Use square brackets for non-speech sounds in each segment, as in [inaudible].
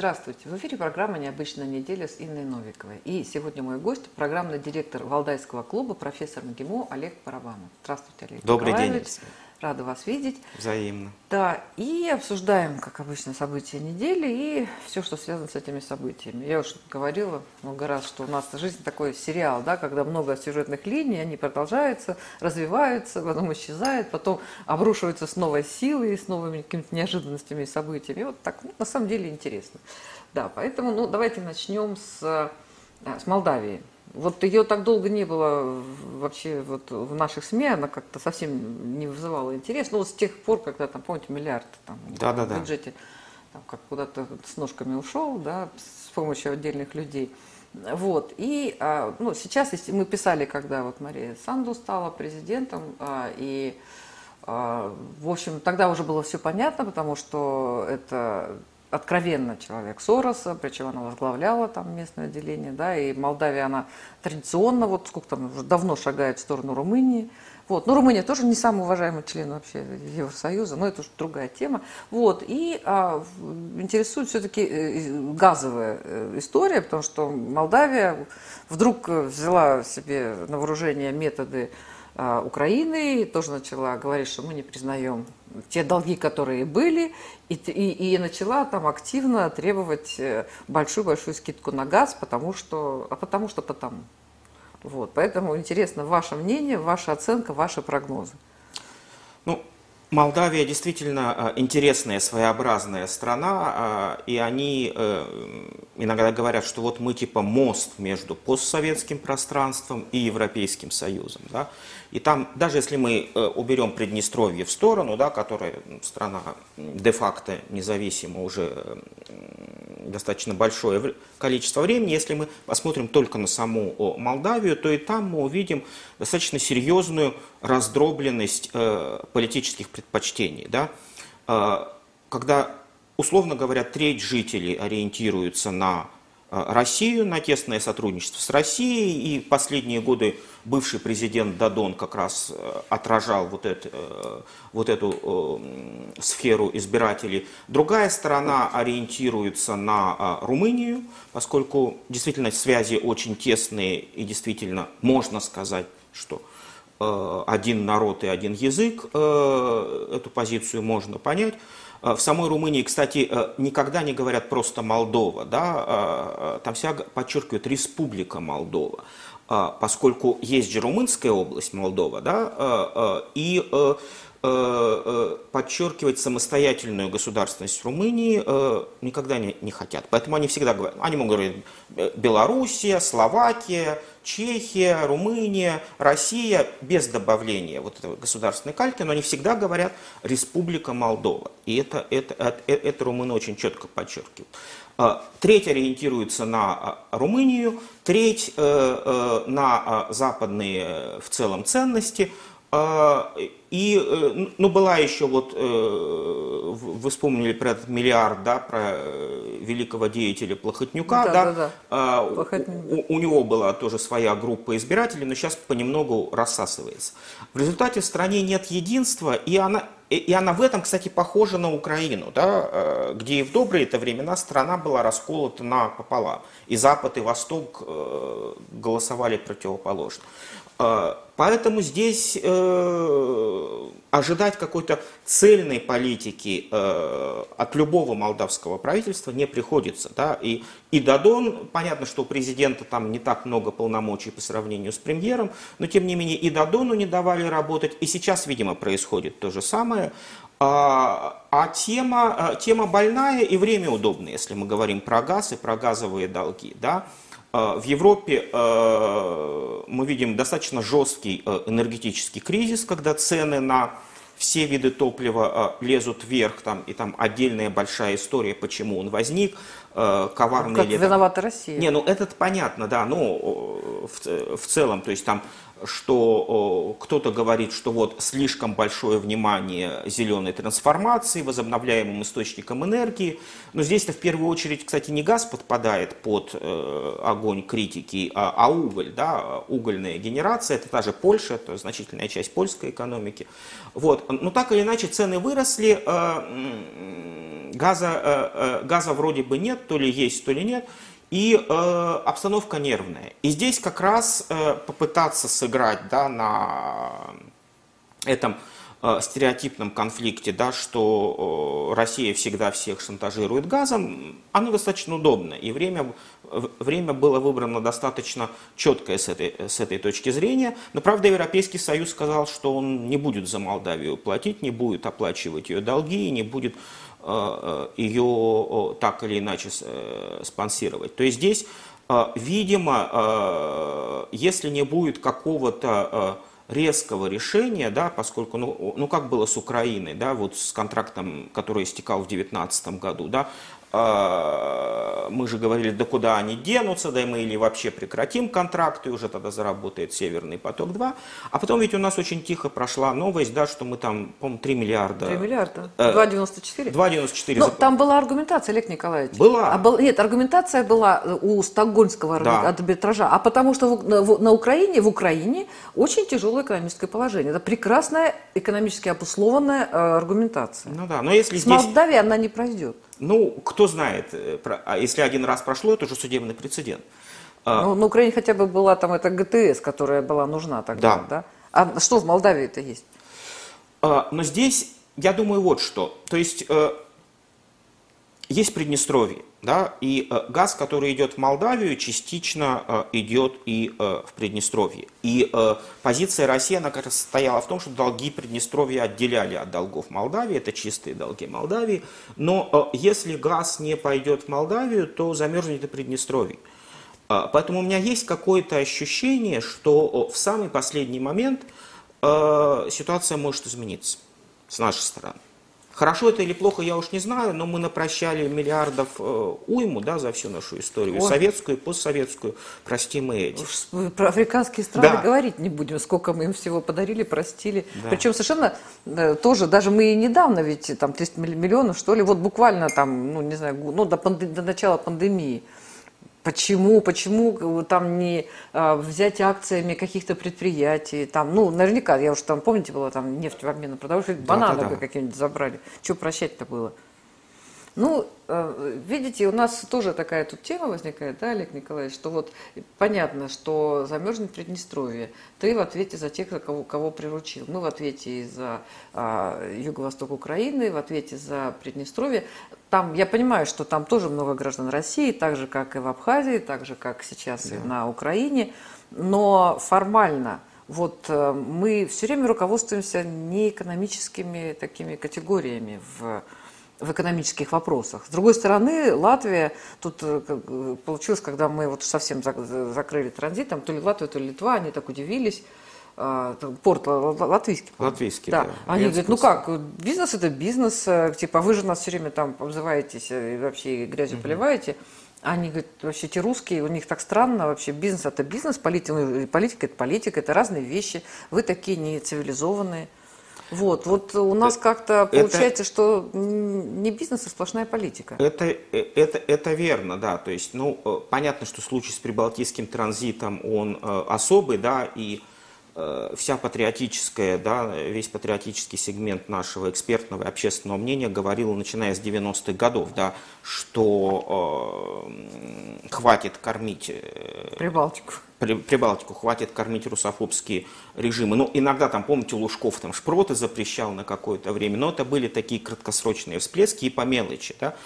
Здравствуйте. В эфире программа «Необычная неделя» с Инной Новиковой. И сегодня мой гость – программный директор Валдайского клуба, профессор МГИМО Олег Парабанов. Здравствуйте, Олег Добрый день. Рада вас видеть. Взаимно. Да, и обсуждаем, как обычно, события недели и все, что связано с этими событиями. Я уже говорила много раз, что у нас жизнь такой сериал, да, когда много сюжетных линий, они продолжаются, развиваются, потом исчезают, потом обрушиваются с новой силой, с новыми какими-то неожиданностями и событиями. И вот так, ну, на самом деле, интересно. Да, поэтому, ну, давайте начнем с, э, с Молдавии. Вот ее так долго не было вообще вот в наших СМИ, она как-то совсем не вызывала интерес. Ну вот с тех пор, когда там, помните, миллиард там, да, да, в бюджете там, как куда-то с ножками ушел, да, с помощью отдельных людей. Вот. И а, ну, сейчас если мы писали, когда вот Мария Санду стала президентом, а, и а, в общем, тогда уже было все понятно, потому что это откровенно человек Сороса, причем она возглавляла там местное отделение, да, и Молдавия, она традиционно, вот сколько там, уже давно шагает в сторону Румынии, вот. Но Румыния тоже не самый уважаемый член вообще Евросоюза, но это уже другая тема. Вот. И а, интересует все-таки э, газовая э, история, потому что Молдавия вдруг взяла себе на вооружение методы Украины, тоже начала говорить, что мы не признаем те долги, которые были, и, и, и начала там активно требовать э, большую-большую скидку на газ, потому что, а потому что потому. Вот, поэтому интересно ваше мнение, ваша оценка, ваши прогнозы. Ну, Молдавия действительно э, интересная, своеобразная страна, э, и они иногда говорят, что вот мы типа мост между постсоветским пространством и Европейским Союзом. Да? И там, даже если мы э, уберем Приднестровье в сторону, да, которая страна де-факто независима уже достаточно большое количество времени, если мы посмотрим только на саму Молдавию, то и там мы увидим достаточно серьезную раздробленность э, политических предпочтений. Да? Э, когда, условно говоря, треть жителей ориентируются на Россию, на тесное сотрудничество с Россией, и последние годы бывший президент Дадон как раз э, отражал вот, это, э, вот эту э, сферу избирателей. Другая сторона ориентируется на Румынию, поскольку действительно связи очень тесные и действительно можно сказать, что один народ и один язык, эту позицию можно понять. В самой Румынии, кстати, никогда не говорят просто Молдова, да, там вся подчеркивают Республика Молдова. А, поскольку есть же Румынская область, Молдова, да, а, а, и э, э, э, подчеркивать самостоятельную государственность Румынии никогда не, не хотят. Поэтому они всегда говорят, они могут говорить Белоруссия, Словакия, Чехия, Румыния, Россия, без добавления вот этого государственной кальки, но они всегда говорят Республика Молдова. И это, это, это, это румыны очень четко подчеркивают. А, треть ориентируется на а, Румынию, треть э, э, на а, западные в целом ценности. И, э, ну, была еще вот, вы вспомнили про этот миллиард, да, про великого деятеля Плохотнюка, да, да, да, да. У, у него была тоже своя группа избирателей, но сейчас понемногу рассасывается. В результате в стране нет единства, и она, и она в этом, кстати, похожа на Украину, да, э, где и в добрые это времена страна была расколота на пополам. И Запад, и Восток э, голосовали противоположно. Э, поэтому здесь ожидать какой-то цельной политики от любого молдавского правительства не приходится. Да? И, и Дадон, понятно, что у президента там не так много полномочий по сравнению с премьером, но тем не менее и Дадону не давали работать, и сейчас, видимо, происходит то же самое. А, а тема, а, тема больная и время удобное, если мы говорим про газ и про газовые долги. Да? А, в Европе мы видим достаточно жесткий энергетический кризис, когда цены на все виды топлива лезут вверх, там, и там отдельная большая история, почему он возник, коварный как ли... виновата Россия? Не, ну это понятно, да, ну в, в целом, то есть там что кто-то говорит, что вот слишком большое внимание зеленой трансформации, возобновляемым источникам энергии. Но здесь-то в первую очередь, кстати, не газ подпадает под э, огонь критики, а, а уголь, да, угольная генерация, это та же Польша, это значительная часть польской экономики. Вот. Но так или иначе цены выросли, э, газа, э, газа вроде бы нет, то ли есть, то ли нет. И э, обстановка нервная. И здесь как раз э, попытаться сыграть да, на этом э, стереотипном конфликте, да, что э, Россия всегда всех шантажирует газом, оно достаточно удобно. И время, время было выбрано достаточно четкое с этой, с этой точки зрения. Но, правда, Европейский Союз сказал, что он не будет за Молдавию платить, не будет оплачивать ее долги, не будет Э, э, ее так или иначе э, спонсировать. То есть здесь, видимо, если не будет какого-то резкого решения, да, поскольку, ну, ну как было с Украиной, да, вот с контрактом, который истекал в 2019 году, да, мы же говорили, да куда они денутся, да и мы или вообще прекратим контракт, и уже тогда заработает Северный поток-2. А потом ведь у нас очень тихо прошла новость, да, что мы там, по-моему, 3 миллиарда. 3 миллиарда. 2,94? 2,94. Но там была аргументация, Олег Николаевич. Была. А был, нет, аргументация была у стокгольмского да. арбитража, а потому что в, на Украине, в Украине очень тяжелое экономическое положение. Это прекрасная экономически обусловленная э, аргументация. Ну да, но если С здесь... Молдавией она не пройдет. Ну, кто знает, э, а если один раз прошло, это уже судебный прецедент. А ну, на Украине хотя бы была там эта ГТС, которая была нужна тогда, да? да? А что в Молдавии это есть? А, но здесь, я думаю, вот что. То есть, э, есть Приднестровье. Да, и э, газ, который идет в Молдавию, частично э, идет и э, в Приднестровье. И позиция России, она как раз стояла в том, что долги Приднестровья отделяли от долгов Молдавии, это чистые долги Молдавии. Но если газ не пойдет в Молдавию, то замерзнет и Приднестровье. Поэтому у меня есть какое-то ощущение, что в самый последний момент ситуация может измениться с нашей стороны. Хорошо это или плохо, я уж не знаю, но мы напрощали миллиардов э, уйму да, за всю нашу историю, Ой. советскую и постсоветскую, простим и эти. Уж про африканские страны да. говорить не будем, сколько мы им всего подарили, простили. Да. Причем совершенно э, тоже, даже мы и недавно, ведь там 300 миллионов, что ли, вот буквально там, ну не знаю, ну, до, панде- до начала пандемии – Почему, почему э, там не а, взять акциями каких-то предприятий, там, ну, наверняка, я уж там, помните, было там нефть в обмен на продовольствие, бананы да, да, да. какие-нибудь забрали. Что прощать-то было? Ну, э, видите, у нас тоже такая тут тема возникает, да, Олег Николаевич, что вот понятно, что замерзнет Приднестровье. Ты в ответе за тех, кого, кого приручил. Мы в ответе за а, юго-восток Украины, в ответе за Приднестровье. Там, я понимаю, что там тоже много граждан России, так же, как и в Абхазии, так же, как сейчас да. и на Украине. Но формально вот э, мы все время руководствуемся не экономическими такими категориями в в экономических вопросах. С другой стороны, Латвия, тут э, э, получилось, когда мы вот совсем закрыли транзит, там то ли Латвия, то ли Литва, они так удивились, а, порт латвийский. Латвийский, да. да. Они говорят, ну как, бизнес это бизнес, э, типа вы же нас все время там обзываетесь и вообще грязью угу. поливаете. Они говорят, вообще те русские, у них так странно вообще, бизнес это бизнес, политика, политика это политика, это разные вещи, вы такие не цивилизованные. Вот, вот у нас как-то получается, это, что не бизнес, а сплошная политика. Это, это, это верно, да. То есть, ну, э, понятно, что случай с прибалтийским транзитом, он э, особый, да, и э, вся патриотическая, да, весь патриотический сегмент нашего экспертного и общественного мнения говорил, начиная с 90-х годов, да, что э, хватит кормить... Э, Прибалтику Прибалтику хватит кормить русофобские режимы. Ну, иногда там, помните, Лужков там шпроты запрещал на какое-то время, но это были такие краткосрочные всплески и по мелочи, да.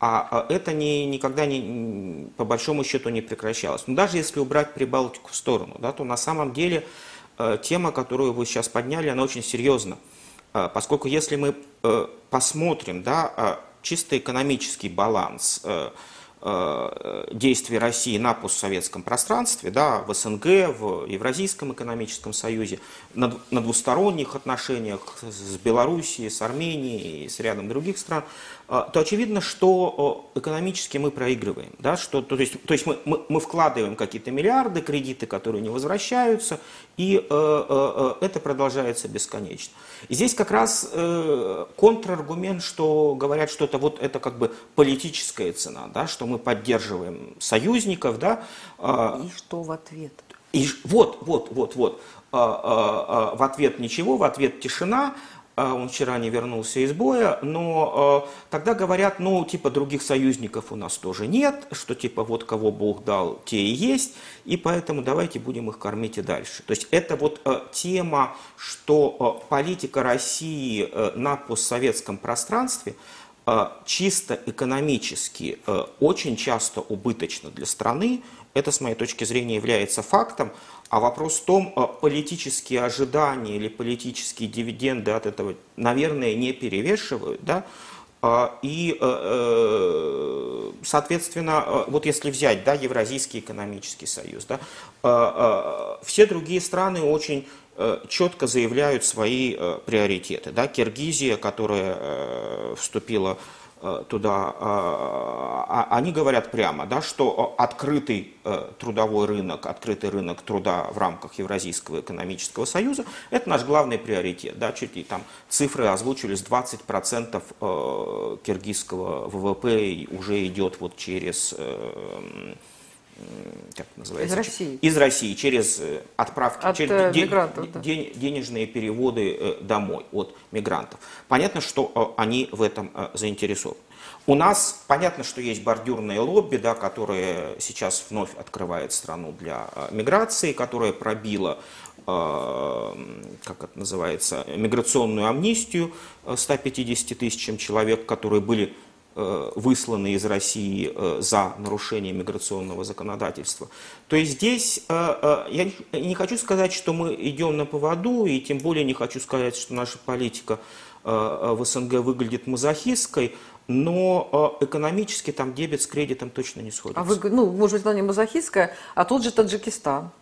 А, а это не, никогда не, по большому счету не прекращалось. Но даже если убрать Прибалтику в сторону, да, то на самом деле э, тема, которую вы сейчас подняли, она очень серьезна. Э, поскольку если мы э, посмотрим, да, чисто экономический баланс действий России на постсоветском пространстве, да, в СНГ, в Евразийском экономическом союзе, на, на двусторонних отношениях с Белоруссией, с Арменией и с рядом других стран, то очевидно, что экономически мы проигрываем. Да, что, то, есть, то есть мы, мы, мы вкладываем какие-то миллиарды, кредиты, которые не возвращаются, и э, э, это продолжается бесконечно. И здесь как раз э, контраргумент, что говорят, что это вот это как бы политическая цена, да, что мы поддерживаем союзников, да. Э, и что в ответ? И вот, вот, вот, вот. Э, э, э, в ответ ничего, в ответ тишина. А, он вчера не вернулся из боя, но э, тогда говорят, ну, типа, других союзников у нас тоже нет, что, типа, вот кого Бог дал, те и есть, и поэтому давайте будем их кормить и дальше. То есть это вот э, тема, что э, политика России э, на постсоветском пространстве э, чисто экономически э, очень часто убыточна для страны, это, с моей точки зрения, является фактом, а вопрос в том, а политические ожидания или политические дивиденды от этого, наверное, не перевешивают, да, а, и, э, э, соответственно, э, вот если взять да, Евразийский экономический союз, да, все другие страны очень четко заявляют свои приоритеты. Да, Киргизия, которая вступила Э, туда, э, а, они говорят прямо, да, что открытый э, трудовой рынок, открытый рынок труда в рамках Евразийского экономического союза – это наш главный приоритет. Да, чуть ли там цифры озвучились, 20% киргизского ВВП уже идет вот через как называется? Из России. Из России, через э, отправки, от через э, ден, да. ден, денежные переводы э, домой от мигрантов. Понятно, что они в этом заинтересованы. У нас понятно, что есть бордюрные лобби, да, которые сейчас вновь открывает страну для миграции, которая пробила как это называется, миграционную амнистию 150 тысячам человек, которые были высланы из России э, за нарушение миграционного законодательства. То есть здесь э, я не хочу сказать, что мы идем на поводу, и тем более не хочу сказать, что наша политика в СНГ выглядит мазохистской, но экономически там дебет с кредитом точно не сходится. А вы, ну, может быть, она не мазохистская, а тот же Таджикистан.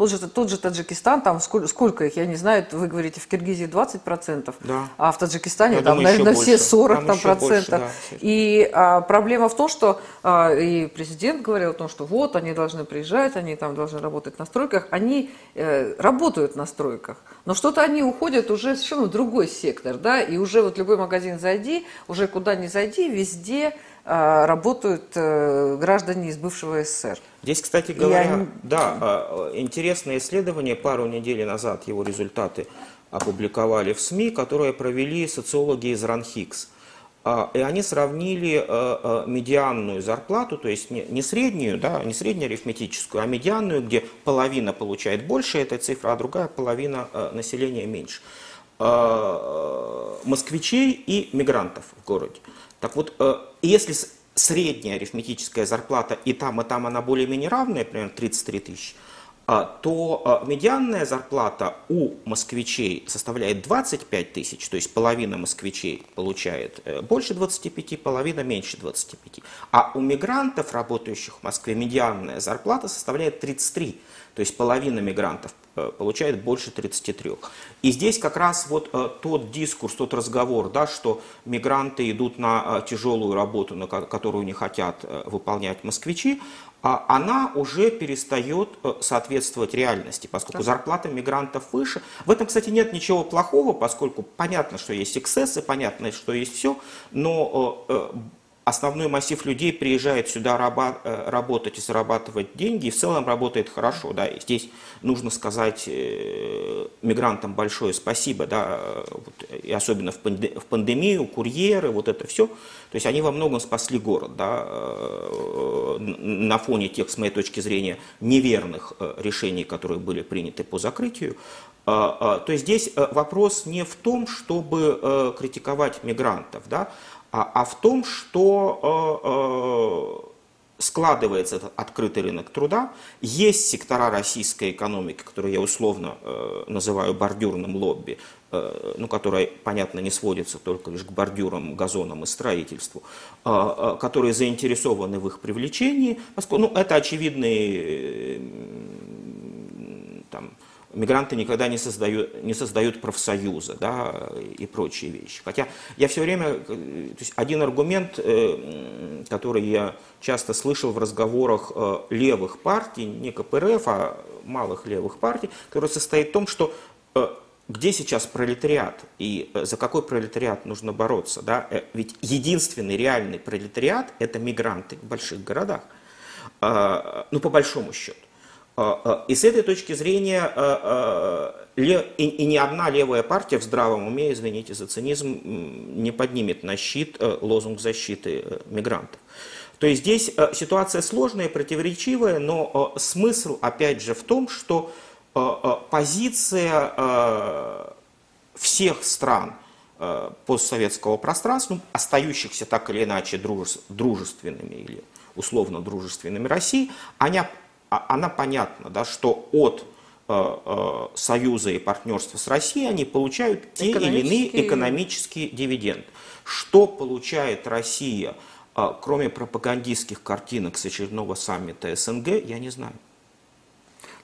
Тот же, тот же Таджикистан, там сколько, сколько их, я не знаю, вы говорите, в Киргизии 20%, да. а в Таджикистане я там, думаю, наверное, все 40 там, там процентов. Больше, да. И а, проблема в том, что а, и президент говорил о том, что вот, они должны приезжать, они там должны работать на стройках. Они э, работают на стройках, но что-то они уходят уже совершенно в другой сектор, да, и уже вот любой магазин зайди, уже куда ни зайди, везде работают э, граждане из бывшего СССР. Здесь, кстати говоря, они... да, а, интересное исследование, пару недель назад его результаты опубликовали в СМИ, которые провели социологи из РАНХИКС. А, и они сравнили медианную зарплату, то есть не среднюю, да, не среднеарифметическую, а медианную, где половина получает больше этой цифры, а другая половина населения меньше. Москвичей и мигрантов в городе. Так вот, если средняя арифметическая зарплата и там, и там она более-менее равная, примерно 33 тысячи, а, то а, медианная зарплата у москвичей составляет 25 тысяч, то есть половина москвичей получает э, больше 25, половина меньше 25. А у мигрантов, работающих в Москве, медианная зарплата составляет 33, то есть половина мигрантов получает больше 33. И здесь как раз вот э, тот дискурс, тот разговор, да, что мигранты идут на э, тяжелую работу, на которую не хотят выполнять москвичи, а она уже перестает соответствовать реальности, поскольку зарплата мигрантов выше. В этом, кстати, нет ничего плохого, поскольку понятно, что есть эксцессы, понятно, что есть все, но основной массив людей приезжает сюда э, работать и зарабатывать деньги, и в целом работает хорошо. Да. И здесь нужно сказать э, мигрантам большое спасибо, да, и особенно в пандемию, курьеры, вот это все. То есть они во многом спасли город да, э, на фоне тех, с моей точки зрения, неверных решений, которые были приняты по закрытию. То есть здесь вопрос не в том, чтобы критиковать мигрантов, да, а, а в том, что э, э, складывается этот открытый рынок труда, есть сектора российской экономики, которые я условно э, называю бордюрным лобби, ну, которые, понятно, не сводятся только лишь к бордюрам, газонам и строительству, которые заинтересованы в их привлечении, поскольку ну, это очевидные мигранты никогда не создают, не создают профсоюза да, и прочие вещи. Хотя я все время, то есть один аргумент, который я часто слышал в разговорах левых партий, не КПРФ, а малых левых партий, который состоит в том, что где сейчас пролетариат и э, за какой пролетариат нужно бороться. Да? Э, ведь единственный реальный пролетариат – это мигранты в больших городах. А, ну, по большому счету. А, а, и с этой точки зрения и ни одна левая партия в здравом уме, извините за цинизм, не поднимет на щит э, лозунг защиты мигрантов. То есть здесь ситуация сложная, противоречивая, но смысл, опять же, в том, что Э, э, позиция э, всех стран постсоветского пространства, ну, остающихся так или иначе дружественными или условно дружественными России, она, а, она понятна, да, что от союза и партнерства с Россией они получают те или иные экономические дивиденды. Что получает Россия, кроме пропагандистских картинок с очередного саммита СНГ, я не знаю.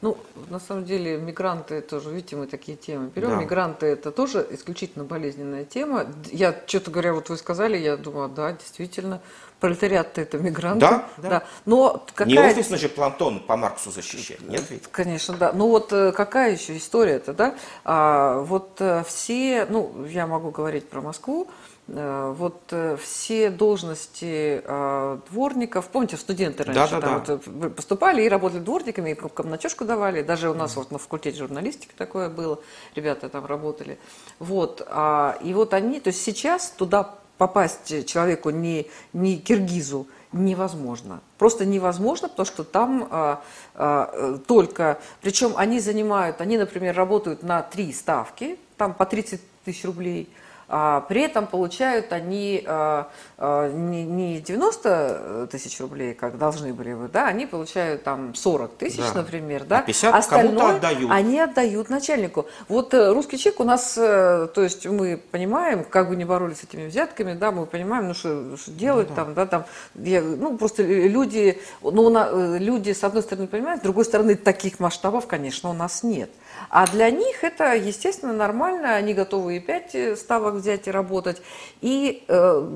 Ну, на самом деле, мигранты тоже, видите, мы такие темы берем. Да. Мигранты это тоже исключительно болезненная тема. Я, что-то говоря, вот вы сказали, я думаю, да, действительно, пролетариат это мигранты. Да, да. да. Но какая... Не офис, значит, Плантон по Марксу защищать, нет ведь? Конечно, да. Ну вот э, какая еще история-то, да? А, вот э, все, ну, я могу говорить про Москву, Э, вот все должности э, дворников, помните, студенты раньше да, да, там да. Вот поступали и работали дворниками, и комнатежку давали, даже у нас mm. вот на факультете журналистики такое было, ребята там работали. Вот, а, и вот они, то есть сейчас туда попасть человеку не, не киргизу невозможно. Просто невозможно, потому что там а, а, только, причем они занимают, они, например, работают на три ставки, там по 30 тысяч рублей – при этом получают они а, а, не 90 тысяч рублей, как должны были бы, да, они получают там 40 тысяч, да. например, да, 50 Остальное отдают. они отдают начальнику. Вот э, русский чек у нас, э, то есть мы понимаем, как бы не боролись с этими взятками, да, мы понимаем, ну что, что делать ну, да. там, да, там, я, ну просто люди, ну, на, э, люди с одной стороны понимают, с другой стороны таких масштабов, конечно, у нас нет. А для них это, естественно, нормально, они готовы и 5 ставок взять и работать. И, э,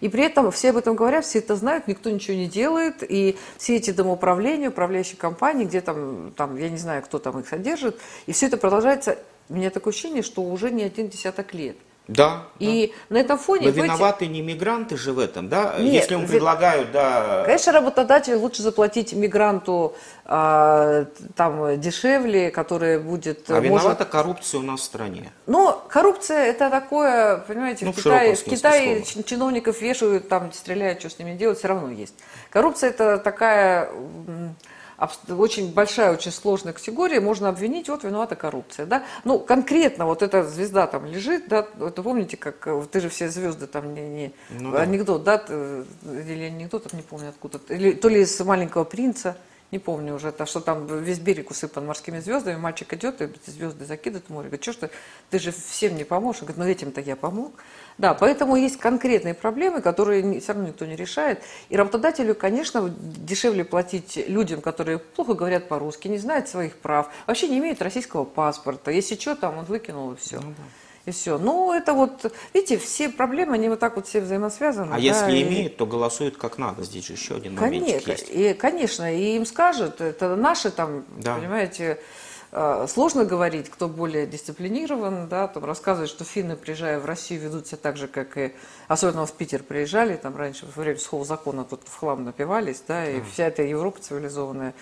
и при этом все об этом говорят, все это знают, никто ничего не делает. И все эти домоуправления, управляющие компании, где там, там, я не знаю, кто там их содержит, и все это продолжается, у меня такое ощущение, что уже не один десяток лет. Да. И да. на этом фоне... Но виноваты не мигранты же в этом, да? Нет, Если им предлагают, да... Конечно, работодатель лучше заплатить мигранту а, там дешевле, который будет... А может... виновата коррупция у нас в стране. Ну, коррупция это такое, понимаете, ну, в, Китае, в Китае чиновников вешают, там стреляют, что с ними делать, все равно есть. Коррупция это такая очень большая, очень сложная категория, можно обвинить, вот виновата коррупция, да. Ну, конкретно вот эта звезда там лежит, да, это помните, как, э, ты же все звезды там, не, не ну, да. анекдот, да, или анекдот, не помню откуда, или, то ли из «Маленького принца», не помню уже, то, что там весь берег усыпан морскими звездами, мальчик идет и звезды закидывает в море, говорит, что ж ты, ты же всем не поможешь, он говорит, ну этим-то я помог. Да, поэтому есть конкретные проблемы, которые все равно никто не решает. И работодателю, конечно, дешевле платить людям, которые плохо говорят по-русски, не знают своих прав, вообще не имеют российского паспорта. Если что, там он выкинул и все. Ну, да. И все. Ну, это вот, видите, все проблемы, они вот так вот все взаимосвязаны. А да, если и... имеют, то голосуют как надо. Здесь же еще один момент есть. И, конечно, и им скажут, это наши там, да. понимаете, Э, сложно говорить, кто более дисциплинирован, да, там рассказывать, что финны, приезжая в Россию, ведут себя так же, как и, особенно в Питер приезжали, там раньше во время сухого закона тут в хлам напивались, да, и вся эта Европа цивилизованная,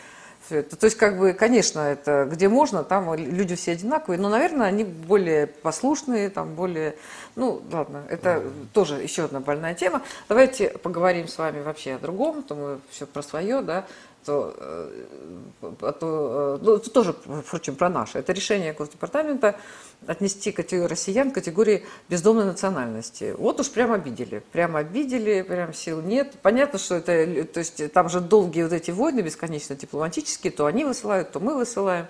это. То есть, как бы, конечно, это где можно, там люди все одинаковые, но, наверное, они более послушные, там более, ну, ладно, это mm-hmm. тоже еще одна больная тема. Давайте поговорим с вами вообще о другом, то мы все про свое, да то, э, а э, ну, это тоже, впрочем, про наше. Это решение Госдепартамента отнести категорию россиян к категории бездомной национальности. Вот уж прям обидели. Прям обидели, прям сил нет. Понятно, что это, то есть там же долгие вот эти войны бесконечно дипломатические, то они высылают, то мы высылаем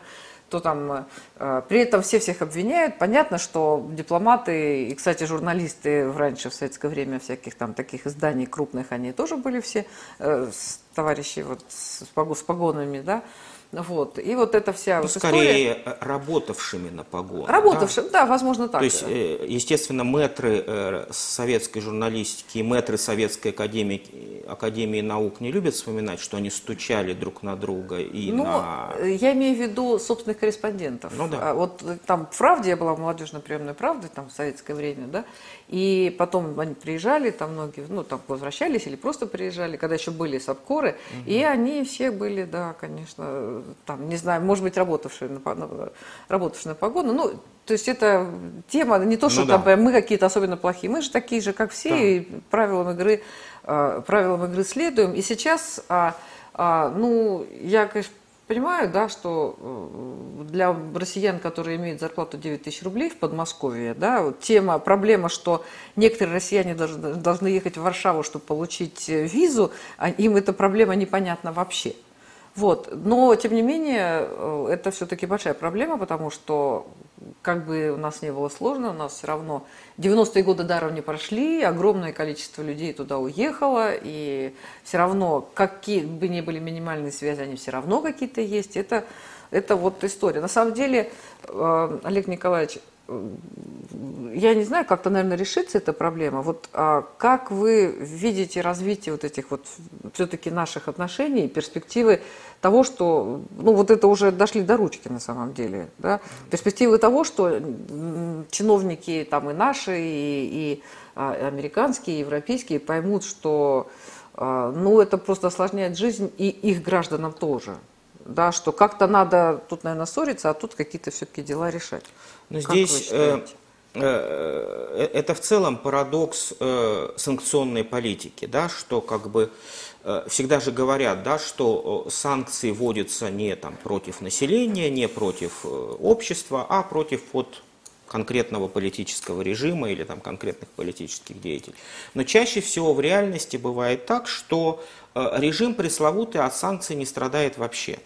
то там э, при этом все всех обвиняют. Понятно, что дипломаты и, кстати, журналисты раньше в советское время всяких там таких изданий крупных, они тоже были все э, товарищи вот с, с погонами, да, Вот. И вот эта вся ну, вот скорее история... работавшими на погоны. Работавшим, да? да, возможно так. То есть, э, естественно, мэтры э, советской журналистики и мэтры Советской академии, академии наук не любят вспоминать, что они стучали друг на друга и ну, на... я имею в виду собственных корреспондентов. Ну, да. А вот там в «Правде», я была в молодежной приемной «Правде», там в советское время, да, и потом они приезжали, там многие, ну, там возвращались или просто приезжали, когда еще были сабкоры, угу. и они все были, да, конечно, там, не знаю, может быть, работавшие на, на, работавшие на погону, ну, то есть это тема, не то, что ну, там да. мы какие-то особенно плохие, мы же такие же, как все, да. и правилам игры, э, правилам игры следуем. И сейчас, э, э, ну, я, конечно, понимаю, да, что э, для россиян, которые имеют зарплату 9 тысяч рублей в Подмосковье, да, тема, проблема, что некоторые россияне должны, должны ехать в Варшаву, чтобы получить э, визу, а им эта проблема непонятна вообще. Вот. Но, тем не менее, э, это все-таки большая проблема, потому что, как бы у нас не было сложно, у нас все равно 90-е годы даром не прошли, огромное количество людей туда уехало, и все равно, какие бы ни были минимальные связи, они все равно какие-то есть. Это, это вот история. На самом деле, э, Олег Николаевич, я не знаю, как-то, наверное, решится эта проблема. Вот а, как вы видите развитие вот этих вот все-таки наших отношений, перспективы того, что, ну, вот это уже дошли до ручки на самом деле, да? Перспективы того, что чиновники там и наши, и, и а, американские, и европейские поймут, что, а, ну, это просто осложняет жизнь и их гражданам тоже, да, что как-то надо тут, наверное, ссориться, а тут какие-то все-таки дела решать. Но здесь э, э, э, это в целом парадокс э, санкционной политики, да, что как бы всегда же говорят, да, что санкции вводятся не там, против населения, не против общества, а против вот, конкретного политического режима или там, конкретных политических деятелей. Но чаще всего в реальности бывает так, что режим пресловутый от санкций не страдает вообще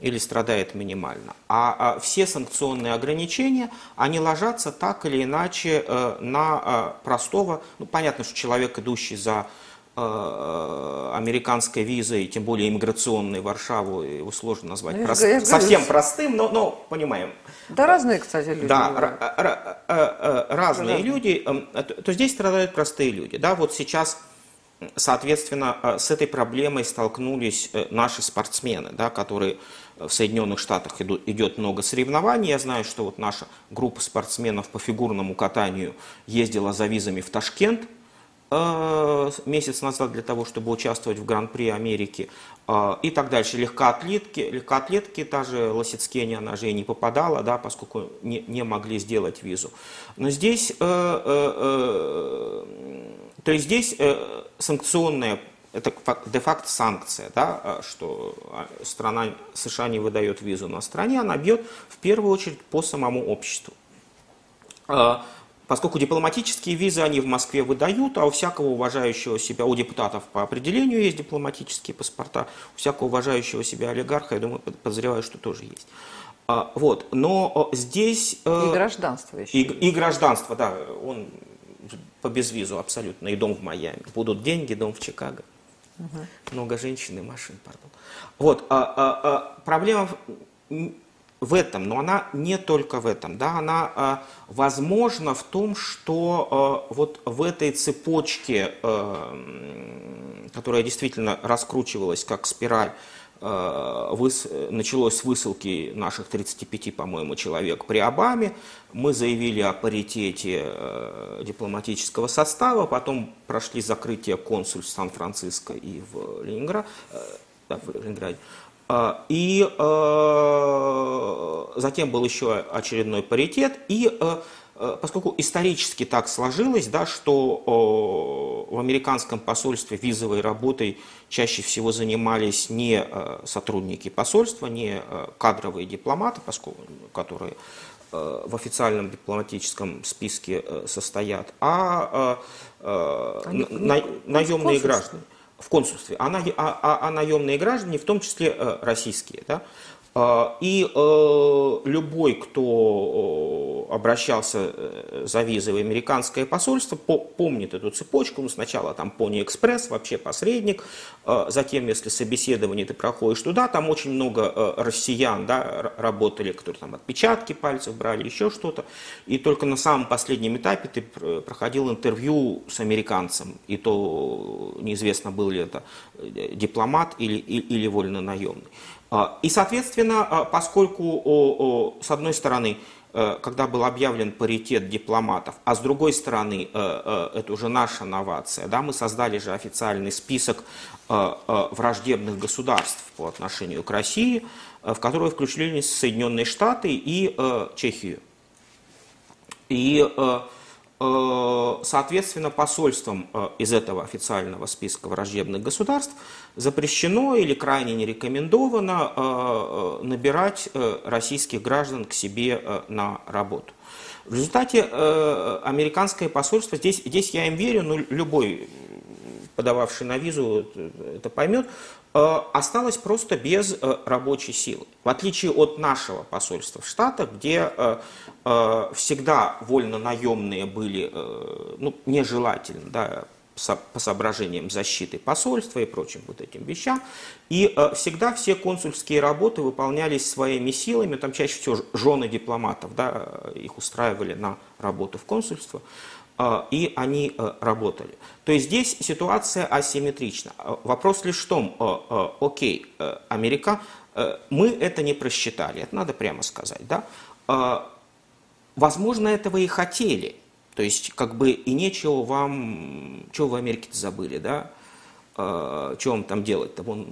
или страдает минимально. А, а все санкционные ограничения, они ложатся так или иначе э, на э, простого, ну понятно, что человек, идущий за э, американской визой, тем более иммиграционной Варшаву, его сложно назвать ну, прост... совсем простым, но, но понимаем. Да, разные, кстати, люди. Да, разные, разные люди, эм, то здесь страдают простые люди. Да, вот сейчас Соответственно, с этой проблемой столкнулись наши спортсмены, да, которые в Соединенных Штатах идет много соревнований. Я знаю, что вот наша группа спортсменов по фигурному катанию ездила за визами в Ташкент э, месяц назад для того, чтобы участвовать в Гран-при Америки э, и так дальше. Легкоатлетки, легкоатлетки, та же Лосицкени, она же и не попадала, да, поскольку не, не могли сделать визу. Но здесь, э, то есть здесь санкционная это де-факто санкция, да, а, что а, страна США не выдает визу на стране, она бьет в первую очередь по самому обществу. А, поскольку дипломатические визы они в Москве выдают, а у всякого уважающего себя, у депутатов по определению есть дипломатические паспорта, у всякого уважающего себя олигарха, я думаю, подозреваю, что тоже есть. Вот, но здесь... И гражданство еще. И, и гражданство, да, он по безвизу абсолютно, и дом в Майами. Будут деньги, дом в Чикаго. Угу. Много женщин и машин, пардон. Вот, а, а, а, проблема в этом, но она не только в этом, да, она а, возможна в том, что а, вот в этой цепочке, а, которая действительно раскручивалась как спираль, выс... началось высылки наших 35, по-моему, человек при Обаме. Мы заявили о паритете э, дипломатического состава, потом прошли закрытие консульств Сан-Франциско и в Ленинград, э, да, в Ленинграде. И затем был еще очередной паритет, и Э, поскольку исторически так сложилось, да, что в американском посольстве визовой работой чаще всего занимались не э, сотрудники посольства, не э, кадровые дипломаты, поскольку, которые в официальном дипломатическом списке состоят, а Они, на, наемные граждане. В консульстве, а, на, а, а, а наемные граждане, в том числе российские, да, А, и э, любой, кто э, обращался э, за визой в американское посольство, помнит эту цепочку. Ну, сначала там Pony Express, вообще посредник. Затем, если собеседование ты проходишь туда, там очень много россиян да, работали, которые там отпечатки пальцев брали, еще что-то. И только на самом последнем этапе ты проходил интервью с американцем. И то неизвестно, был ли это дипломат или, или вольно наемный. А, и, соответственно, а, поскольку, с одной стороны, э, когда был объявлен паритет дипломатов, а с другой стороны, э, э, это уже наша новация, да, мы создали же официальный список враждебных государств по отношению к России, в который включились Соединенные Штаты и Чехию. И соответственно, посольством э, из этого официального списка враждебных государств запрещено или крайне не рекомендовано э, набирать российских граждан к себе на работу. В результате американское посольство, здесь, здесь я им верю, но любой подававший на визу это поймет, осталось просто без рабочей силы. В отличие от нашего посольства в Штатах, где Э, всегда вольно наемные были э, ну, нежелательны да, по соображениям защиты посольства и прочим вот этим вещам. И э, всегда все консульские работы выполнялись своими силами, там чаще всего жены дипломатов, да, их устраивали на работу в консульство, и они работали. То есть здесь ситуация асимметрична. Вопрос лишь в том, окей, Америка, мы это не просчитали, это надо прямо сказать, да, Возможно, этого и хотели. То есть, как бы и нечего вам, что в Америке-то забыли, да? Э, что вам там делать-то? Вон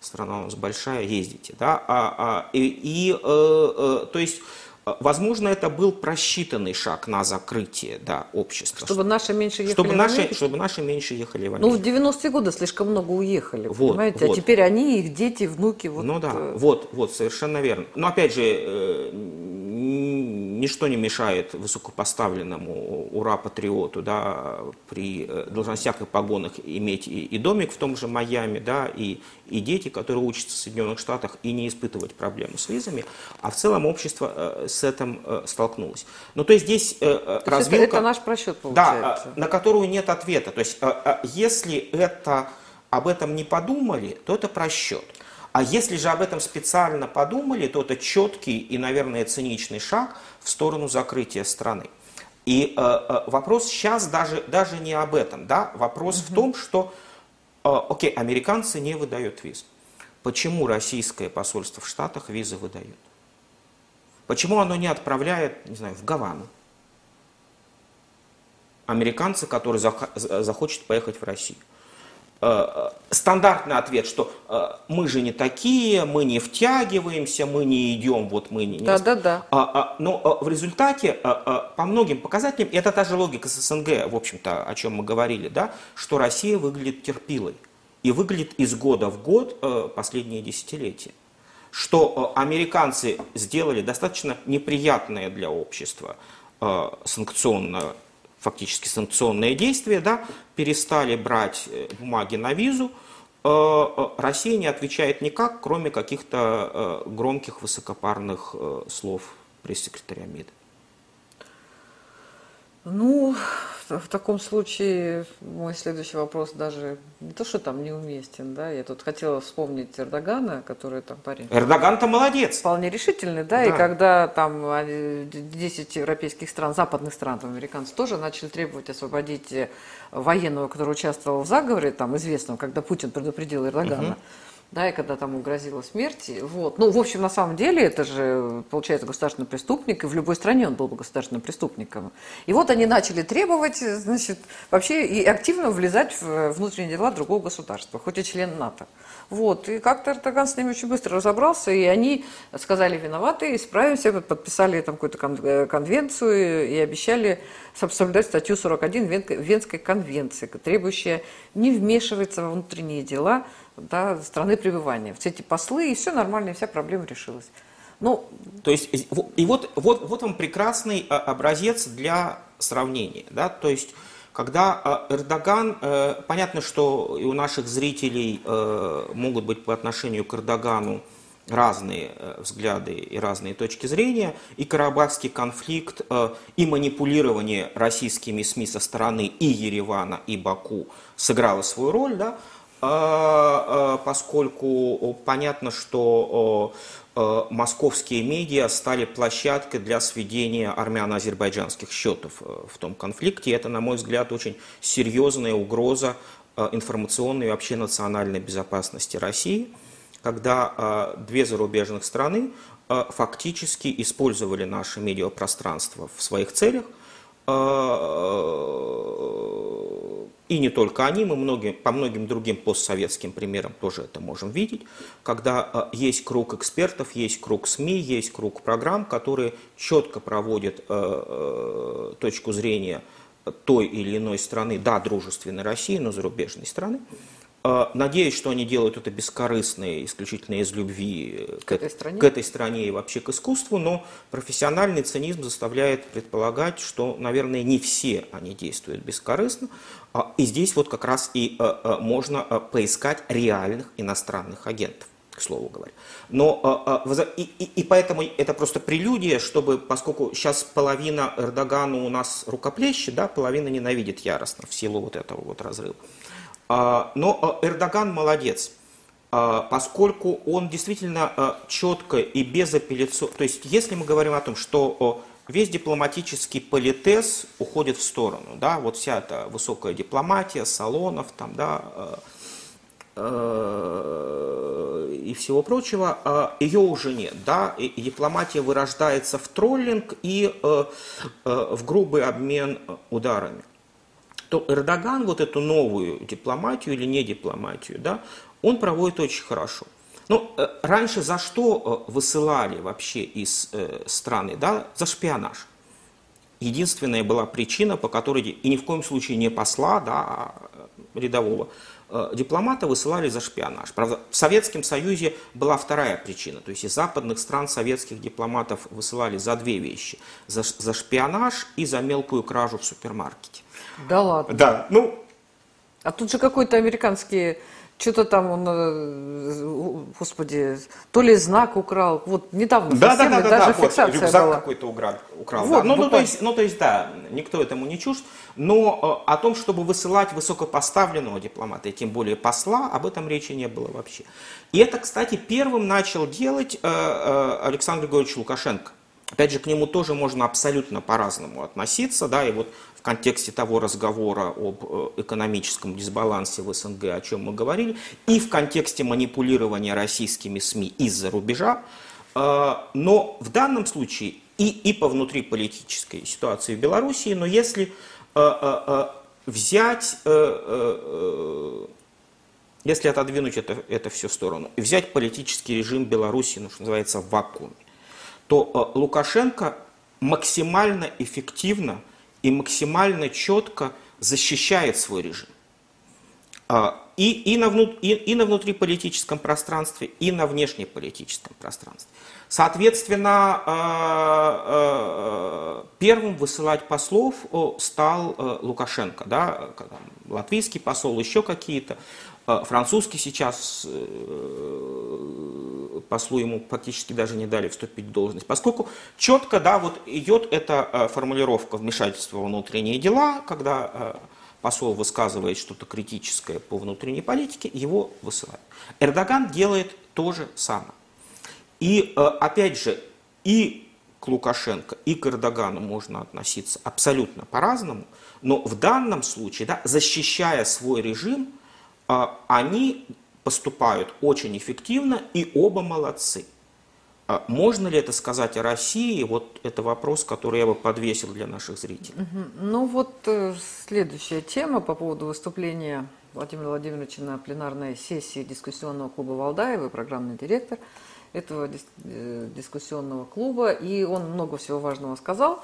страна у нас большая, ездите, да? А, а, и, и э, э, то есть, возможно, это был просчитанный шаг на закрытие да, общества. Чтобы наши меньше ехали чтобы в наши, Чтобы наши меньше ехали в Америку. Ну, в 90-е годы слишком много уехали, вот, понимаете? А вот. А теперь они, их дети, внуки. Вот, ну да, вот, вот, совершенно верно. Но опять же, ничто не мешает высокопоставленному ура-патриоту да, при э, должностях и погонах иметь и, и домик в том же Майами, да, и, и дети, которые учатся в Соединенных Штатах, и не испытывать проблемы с визами, а в целом общество э, с этим э, столкнулось. Ну, то есть здесь то развилка... Это, это наш просчет получается. Да, на которую нет ответа. То есть если это, об этом не подумали, то это просчет. А если же об этом специально подумали, то это четкий и, наверное, циничный шаг в сторону закрытия страны. И э, э, вопрос сейчас даже, даже не об этом. Да? Вопрос угу. в том, что, э, окей, американцы не выдают виз. Почему российское посольство в Штатах визы выдает? Почему оно не отправляет, не знаю, в Гавану? Американцы, которые захочет поехать в Россию. Э, стандартный ответ, что э, мы же не такие, мы не втягиваемся, мы не идем, вот мы не... Да, да, да. А, но в результате по многим показателям, и это та же логика с СНГ, в общем-то, о чем мы говорили, да, что Россия выглядит терпилой и выглядит из года в год э, последние десятилетия. Что американцы сделали достаточно неприятное для общества санкционное фактически санкционные действия, да, перестали брать э, бумаги на визу, э, э, Россия не отвечает никак, кроме каких-то громких высокопарных слов пресс-секретаря МИД. Ну, в таком случае мой следующий вопрос даже не то, что там неуместен, да, я тут хотела вспомнить Эрдогана, который там парень. Эрдоган-то молодец. Вполне решительный, да, да, и когда там 10 европейских стран, западных стран, там, американцы тоже начали требовать освободить военного, который участвовал в заговоре, там, известном, когда Путин предупредил Эрдогана, угу да, и когда там угрозила смерть. Вот. Ну, в общем, на самом деле, это же, получается, государственный преступник, и в любой стране он был бы государственным преступником. И вот они начали требовать, значит, вообще и активно влезать в внутренние дела другого государства, хоть и член НАТО. Вот. И как-то Эрдоган с ними очень быстро разобрался, и они сказали виноваты, исправимся, подписали там какую-то э, конвенцию и обещали соблюдать статью 41 Венской конвенции, требующая не вмешиваться во внутренние дела да, страны пребывания. Все эти послы, и все нормально, и вся проблема решилась. Ну, То есть, и вот, вот, вот вам прекрасный а, образец для сравнения. Да? То есть, когда а, Эрдоган, э, понятно, что и у наших зрителей э, могут быть по отношению к Эрдогану разные э, взгляды и разные точки зрения, и Карабахский конфликт, и манипулирование российскими СМИ со стороны и Еревана, и Баку сыграло свою роль, да, поскольку понятно, что московские медиа стали площадкой для сведения армяно-азербайджанских счетов в том конфликте. Это, на мой взгляд, очень серьезная угроза информационной и вообще национальной безопасности России – когда а, две зарубежных страны а, фактически использовали наше медиапространство в своих целях. И не только они, мы многим, по многим другим постсоветским примерам тоже это можем видеть, когда есть круг экспертов, есть круг СМИ, есть круг программ, которые четко проводят точку зрения той или иной страны, да, дружественной России, но зарубежной страны, надеюсь, что они делают это бескорыстно, исключительно из любви к, к, этой стране? к этой стране и вообще к искусству, но профессиональный цинизм заставляет предполагать, что, наверное, не все они действуют бескорыстно. А, и здесь вот как раз и а, можно поискать реальных иностранных агентов к слову говоря. Но и, и, и поэтому это просто прелюдия, чтобы, поскольку сейчас половина Эрдогана у нас рукоплещет, да, половина ненавидит яростно в силу вот этого вот разрыва. А, но а, Эрдоган молодец, а, поскольку он действительно четко и безапелляционно, то есть если мы говорим о том, что весь дипломатический политез уходит в сторону, да, вот вся эта высокая дипломатия, салонов, там, да, и всего прочего, ее уже нет, да, и дипломатия вырождается в троллинг и в грубый обмен ударами то Эрдоган вот эту новую дипломатию или не дипломатию, да, он проводит очень хорошо. Ну, раньше за что э, высылали вообще из э, страны? Да, за шпионаж. Единственная была причина, по которой, и ни в коем случае не посла, да, а рядового дипломата высылали за шпионаж. Правда, в Советском Союзе была вторая причина. То есть из западных стран советских дипломатов высылали за две вещи. За, за шпионаж и за мелкую кражу в супермаркете. Да ладно? Да, ну... А тут же какой-то американский, что-то там он, э, господи, то ли знак украл, вот недавно да, совсем, да, да, даже да, фиксация вот, рюкзак была. какой-то украл, украл вот, да. ну, ну, то есть, ну, то есть, да, никто этому не чужд, но э, о том, чтобы высылать высокопоставленного дипломата, и тем более посла, об этом речи не было вообще. И это, кстати, первым начал делать э, э, Александр Григорьевич Лукашенко. Опять же, к нему тоже можно абсолютно по-разному относиться, да, и вот в контексте того разговора об э, экономическом дисбалансе в СНГ, о чем мы говорили, и в контексте манипулирования российскими СМИ из-за рубежа. Э, но в данном случае и, и по внутриполитической ситуации в Белоруссии, но если э, взять, если отодвинуть это, это все в сторону, взять политический режим Беларуси, ну, что называется, в вакууме, то Лукашенко максимально эффективно и максимально четко защищает свой режим. А, и, и, на внут, и, и на внутриполитическом пространстве, и на внешнеполитическом пространстве. Соответственно, а, а, первым высылать послов стал Лукашенко, да, латвийский посол, еще какие-то. Французский сейчас э, послу ему практически даже не дали вступить в должность, поскольку четко, да, вот идет эта э, формулировка вмешательства во внутренние дела, когда э, посол высказывает что-то критическое по внутренней политике, его высылают. Эрдоган делает то же самое. И опять же, и к Лукашенко, и к Эрдогану можно относиться абсолютно по-разному, но в данном случае, да, защищая свой режим, они поступают очень эффективно и оба молодцы. А можно ли это сказать о России? Вот это вопрос, который я бы подвесил для наших зрителей. Ну вот э, следующая тема по поводу выступления Владимира Владимировича на пленарной сессии дискуссионного клуба Валдаева, программный директор этого э, дискуссионного клуба. И он много всего важного сказал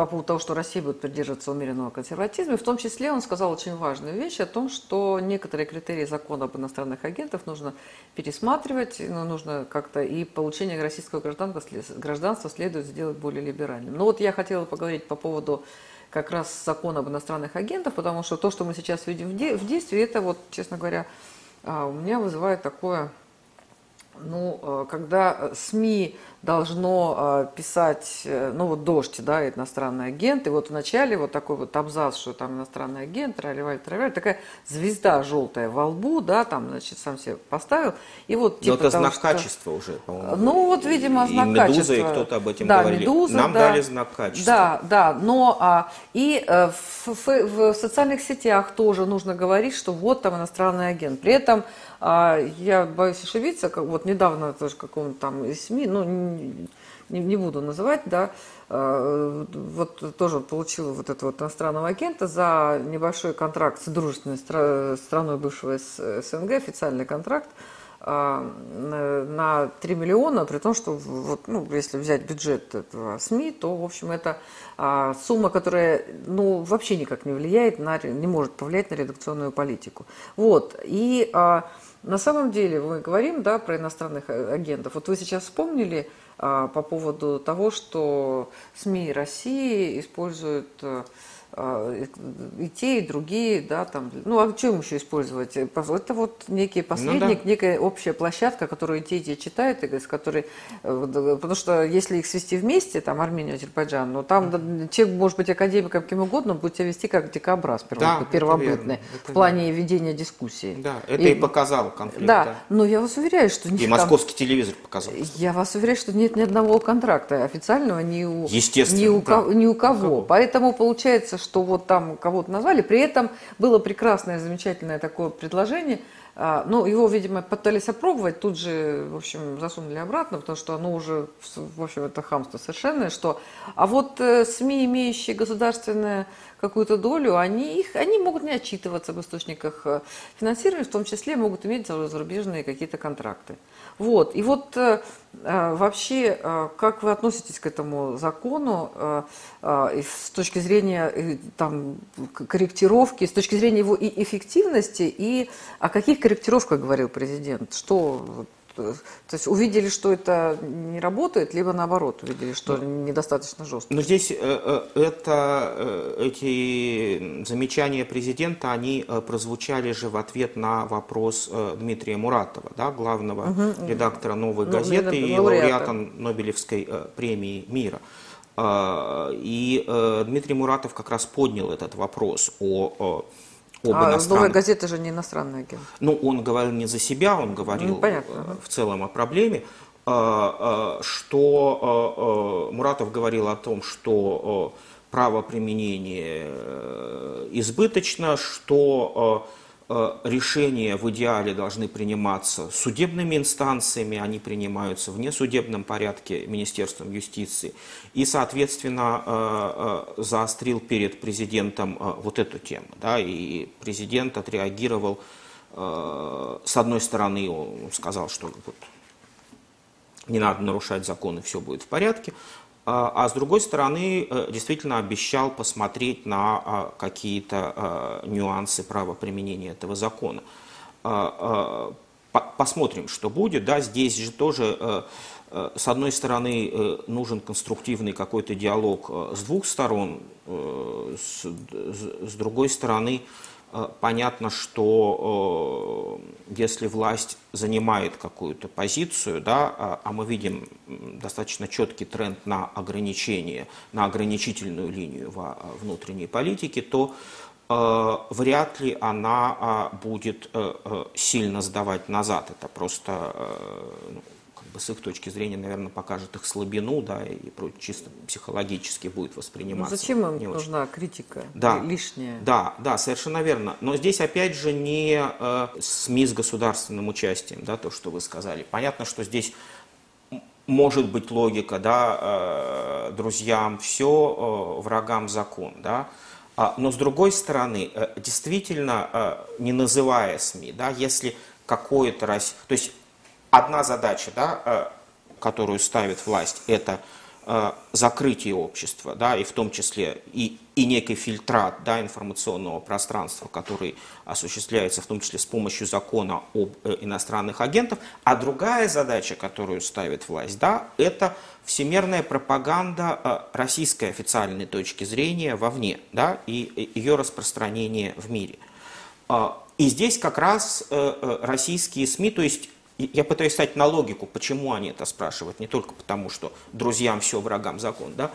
по поводу того, что Россия будет придерживаться умеренного консерватизма. И в том числе он сказал очень важную вещь о том, что некоторые критерии закона об иностранных агентах нужно пересматривать, но нужно как-то и получение российского гражданства, следует сделать более либеральным. Но вот я хотела поговорить по поводу как раз закона об иностранных агентах, потому что то, что мы сейчас видим в действии, это вот, честно говоря, а, у меня вызывает такое Ну, когда СМИ должно э, писать, э, ну вот «Дождь», да, иностранный агент, и вот вначале вот такой вот абзац, что там иностранный агент, тролливали, тролливали, такая звезда желтая во лбу, да, там, значит, сам себе поставил, и вот типа Но это знак что... качества уже, по-моему. Ну вот, видимо, знак и качества. и кто-то об этом да, говорил. «Медуза», Нам да. дали знак качества. Да, да, но а, и а, в, в, в социальных сетях тоже нужно говорить, что вот там иностранный агент. При этом а, я боюсь ошибиться, как, вот недавно тоже каком-то там из СМИ, ну, не, не буду называть, да, а, вот тоже получила вот этого вот иностранного агента за небольшой контракт с дружественной страной бывшего СНГ, официальный контракт, а, на 3 миллиона, при том, что вот, ну, если взять бюджет этого СМИ, то, в общем, это а, сумма, которая ну, вообще никак не влияет, на, не может повлиять на редакционную политику. Вот, и а, на самом деле мы говорим да, про иностранных э, агентов. Вот вы сейчас вспомнили а, по поводу того, что СМИ России используют а, и те, и другие, да, там, ну, а им еще использовать? Это вот некий посредник, ну, да. некая общая площадка, которую и те, и те читают, и с которой, э, потому что если их свести вместе, там, Армения, Азербайджан, ну, там да, человек может быть академиком кем угодно, будет себя вести как дикобраз да, первобытный, это в плане верно. ведения дискуссии. Да, это и, и показало конфликт. Да, да, но я вас уверяю, что... И московский там, телевизор показал. Я вас уверяю, что нет ни одного контракта официального ни у, Естественно, ни у, да. ни у кого. Поэтому получается, что вот там кого-то назвали. При этом было прекрасное, замечательное такое предложение. А, ну, его, видимо, пытались опробовать, тут же, в общем, засунули обратно, потому что оно уже, в общем, это хамство совершенное, что... А вот э, СМИ, имеющие государственное какую-то долю, они, их, они могут не отчитываться в источниках э, финансирования, в том числе могут иметь зарубежные какие-то контракты. Вот. И вот э, э, вообще, как вы относитесь к этому закону с точки зрения там, корректировки, с точки зрения его и эффективности, и о каких корректировках говорил президент? Что то есть увидели, что это не работает, либо наоборот, увидели, что ну, недостаточно жестко. Но здесь э, э, это, э, эти замечания президента, они прозвучали же в ответ на вопрос Дмитрия Муратова, да, главного угу. редактора «Новой ну, газеты» и лауреата Нобелевской премии мира. И Дмитрий Муратов как раз поднял этот вопрос о об а иностранных... «Новая газета» же не иностранный агент. Ну, он говорил не за себя, он говорил ну, понятно. в целом о проблеме. А, а, что а, Муратов говорил о том, что право применения э, избыточно, что Э, решения в идеале должны приниматься судебными инстанциями, они принимаются в несудебном порядке Министерством юстиции. И, соответственно, э, э, заострил перед президентом вот эту тему. Да, и президент отреагировал, с одной стороны, он сказал, что вот, не надо нарушать законы, все будет в порядке. А, а с другой стороны, э, действительно обещал посмотреть на а, какие-то а, нюансы правоприменения этого закона. Посмотрим, что будет. Да, здесь же тоже, э, э, с одной стороны, нужен конструктивный какой-то диалог с двух сторон, с другой стороны, понятно, что э, если власть занимает какую-то позицию, да, а, а мы видим достаточно четкий тренд на ограничение, на ограничительную линию во внутренней политике, то э, вряд ли она а, будет сильно сдавать назад. Это просто ну, бы с их точки зрения, наверное, покажет их слабину, да, и чисто психологически будет восприниматься. Ну, зачем им не нужна очень. критика да, лишняя? Да, да, совершенно верно. Но здесь, опять же, не э, СМИ с государственным участием, да, то, что вы сказали. Понятно, что здесь может быть логика, да, э, друзьям все, э, врагам закон, да, а, но с другой стороны, э, действительно, не называя СМИ, да, если какое-то... То есть одна задача, да, э, которую ставит власть, это э, закрытие общества, да, и в том числе и, и некий фильтрат да, информационного пространства, который осуществляется в том числе с помощью закона об э, иностранных агентах. А другая задача, которую ставит власть, да, это всемирная пропаганда российской официальной точки зрения вовне да, и ее распространение в мире. И здесь как раз российские СМИ, то есть я пытаюсь стать на логику, почему они это спрашивают, не только потому, что друзьям все, врагам закон, да,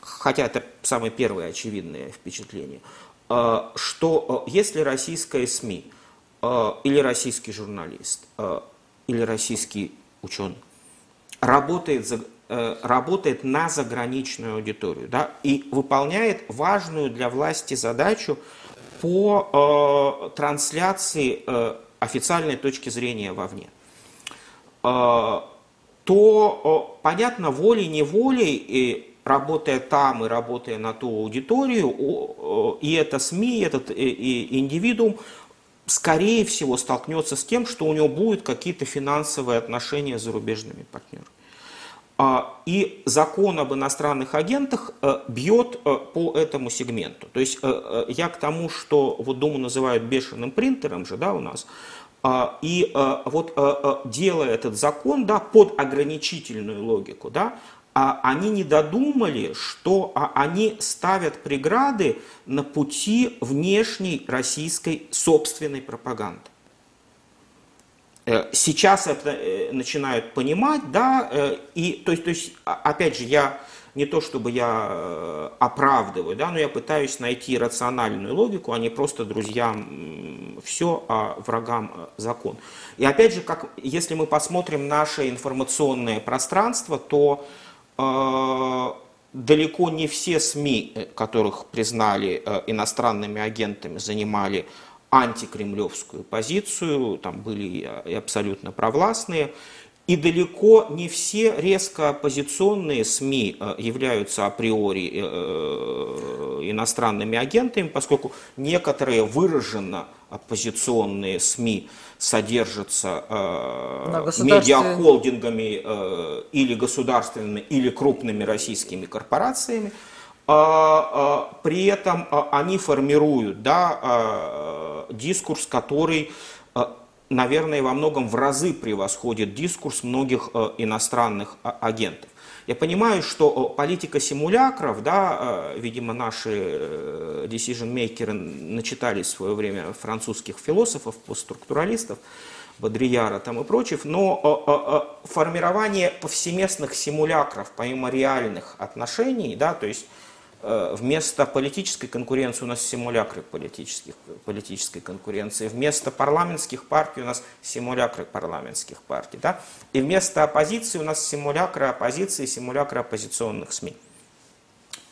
хотя это самое первое очевидное впечатление, э, что если российская СМИ или российский журналист, или российский ученый работает, за, работает на заграничную аудиторию да, и выполняет важную для власти задачу по э, трансляции э, официальной точки зрения вовне, э, то, э, понятно, волей-неволей, работая там и работая на ту аудиторию, и это СМИ, и этот и индивидуум, скорее всего, столкнется с тем, что у него будут какие-то финансовые отношения с зарубежными партнерами. А, и закон об иностранных агентах э, бьет э, по этому сегменту. То есть э, я к тому, что вот Думу называют бешеным принтером же, да, у нас, и вот делая этот закон, да, под ограничительную логику, да, а они не додумали, что они ставят преграды на пути внешней российской собственной пропаганды. Э, сейчас это э, начинают понимать, да, э, и то есть, то есть, опять же, я не то чтобы я оправдываю, да, но я пытаюсь найти рациональную логику, а не просто друзьям все, а врагам закон. И опять же, как, если мы посмотрим наше информационное пространство, то э, далеко не все СМИ, которых признали э, иностранными агентами, занимали антикремлевскую позицию, там были и абсолютно провластные. И далеко не все резко оппозиционные СМИ э, являются априори э, э, иностранными агентами, поскольку некоторые выраженно оппозиционные СМИ содержатся медиахолдингами или государственными, или крупными российскими корпорациями. А, а, при этом а, они формируют да, дискурс, который, наверное, во многом в разы превосходит дискурс многих иностранных агентов. Я понимаю, что политика симулякров, да, видимо, наши э, decision-мейкеры начитали в свое время французских философов, постструктуралистов, Бодрияра там и прочих, но формирование повсеместных симулякров помимо реальных отношений, да, то есть Э, вместо политической конкуренции у нас симулякры политических, политической конкуренции, вместо парламентских партий у нас симулякры парламентских партий, да? и вместо оппозиции у нас симулякры оппозиции, симулякры оппозиционных СМИ.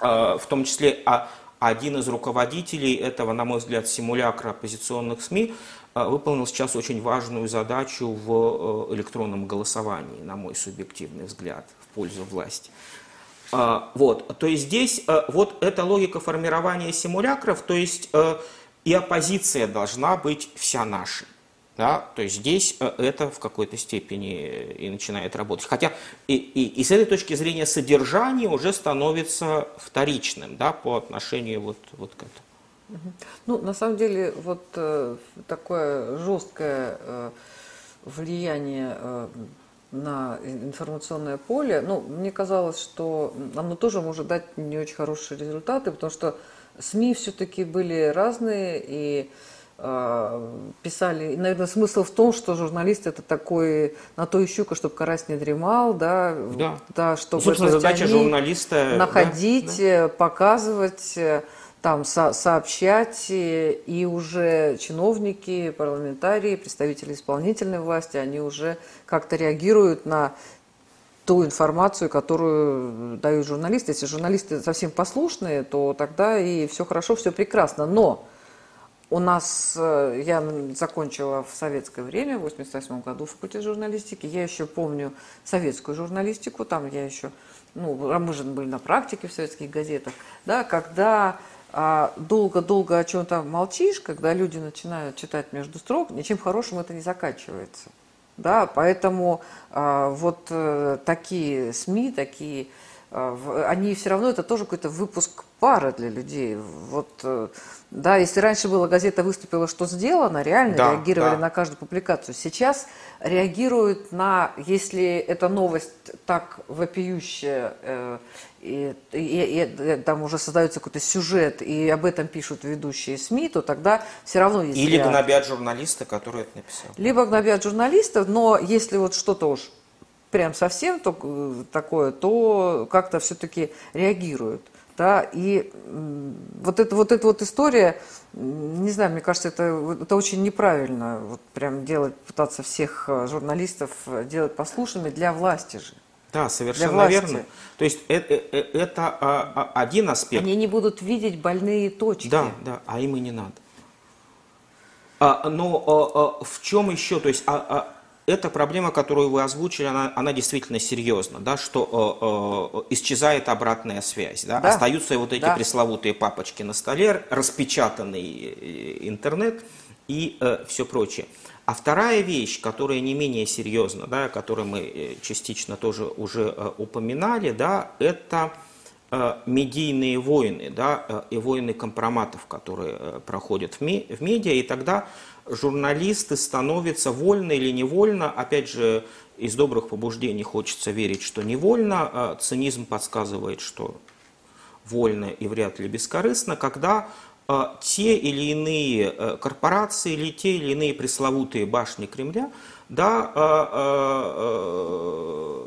Э, в том числе а один из руководителей этого, на мой взгляд, симулякра оппозиционных СМИ э, выполнил сейчас очень важную задачу в электронном голосовании, на мой субъективный взгляд, в пользу власти. А, вот, то есть здесь э, вот эта логика формирования симулякров, то есть э, и оппозиция должна быть вся наша. Да, то есть здесь э, это в какой-то степени и начинает работать. Хотя и, и, и с этой точки зрения содержание уже становится вторичным да, по отношению вот, вот к этому. Ну, на самом деле, вот такое жесткое влияние на информационное поле, ну, мне казалось, что оно тоже может дать не очень хорошие результаты, потому что СМИ все-таки были разные и э, писали, и, наверное, смысл в том, что журналист это такой на то и щука, чтобы карась не дремал, да, да, да чтобы Собственно, задача журналиста находить, да, да. показывать там со сообщать, и уже чиновники, парламентарии, представители исполнительной власти, они уже как-то реагируют на ту информацию, которую дают журналисты. Если журналисты совсем послушные, то тогда и все хорошо, все прекрасно. Но у нас, э, я закончила в советское время, в 88 году факультет журналистики, я еще помню советскую журналистику, там я еще, ну, мы же были на практике в советских газетах, да, когда долго-долго о чем-то молчишь, когда люди начинают читать между строк, ничем хорошим это не заканчивается. Да, поэтому а, вот а, такие СМИ, такие, а, они все равно это тоже какой-то выпуск пара для людей. Вот, э, да, если раньше была газета выступила, что сделано, реально Да, реагировали да. на каждую публикацию. Сейчас реагируют на, если эта новость так вопиющая, э, и, и- и- и там уже создается какой-то сюжет, и об этом пишут ведущие СМИ, то тогда все равно есть Или реакция. гнобят журналиста, который это написал. Либо гнобят журналистов, но если вот что-то уж прям совсем э, такое, то как-то все-таки реагируют. Да, и вот эта вот, эта вот история, не знаю, мне кажется, это, это очень неправильно, вот прям делать, пытаться всех э, журналистов э, делать послушными для власти же. Да, совершенно верно. То есть э- э- э- это а, а, один аспект. Они не будут видеть больные точки. Да, да, а им и не надо. А, но а, а, в чем еще, то есть а, а, эта проблема, которую вы озвучили, она, она действительно серьезна, да, что а, а, исчезает обратная связь, да, Да. остаются вот эти Да. пресловутые папочки на столе, распечатанный э, интернет и все прочее. А вторая вещь, которая не менее серьезна, да, о которой мы э, частично тоже уже э, упоминали, да, это э, медийные войны, да, э, и войны компроматов, которые э, проходят в, ме- в медиа, и тогда журналисты становятся вольно или невольно, опять же, из добрых побуждений хочется верить, что невольно, э, цинизм подсказывает, что вольно и вряд ли бескорыстно, когда э, те или иные э, корпорации или те или иные пресловутые башни Кремля да, э,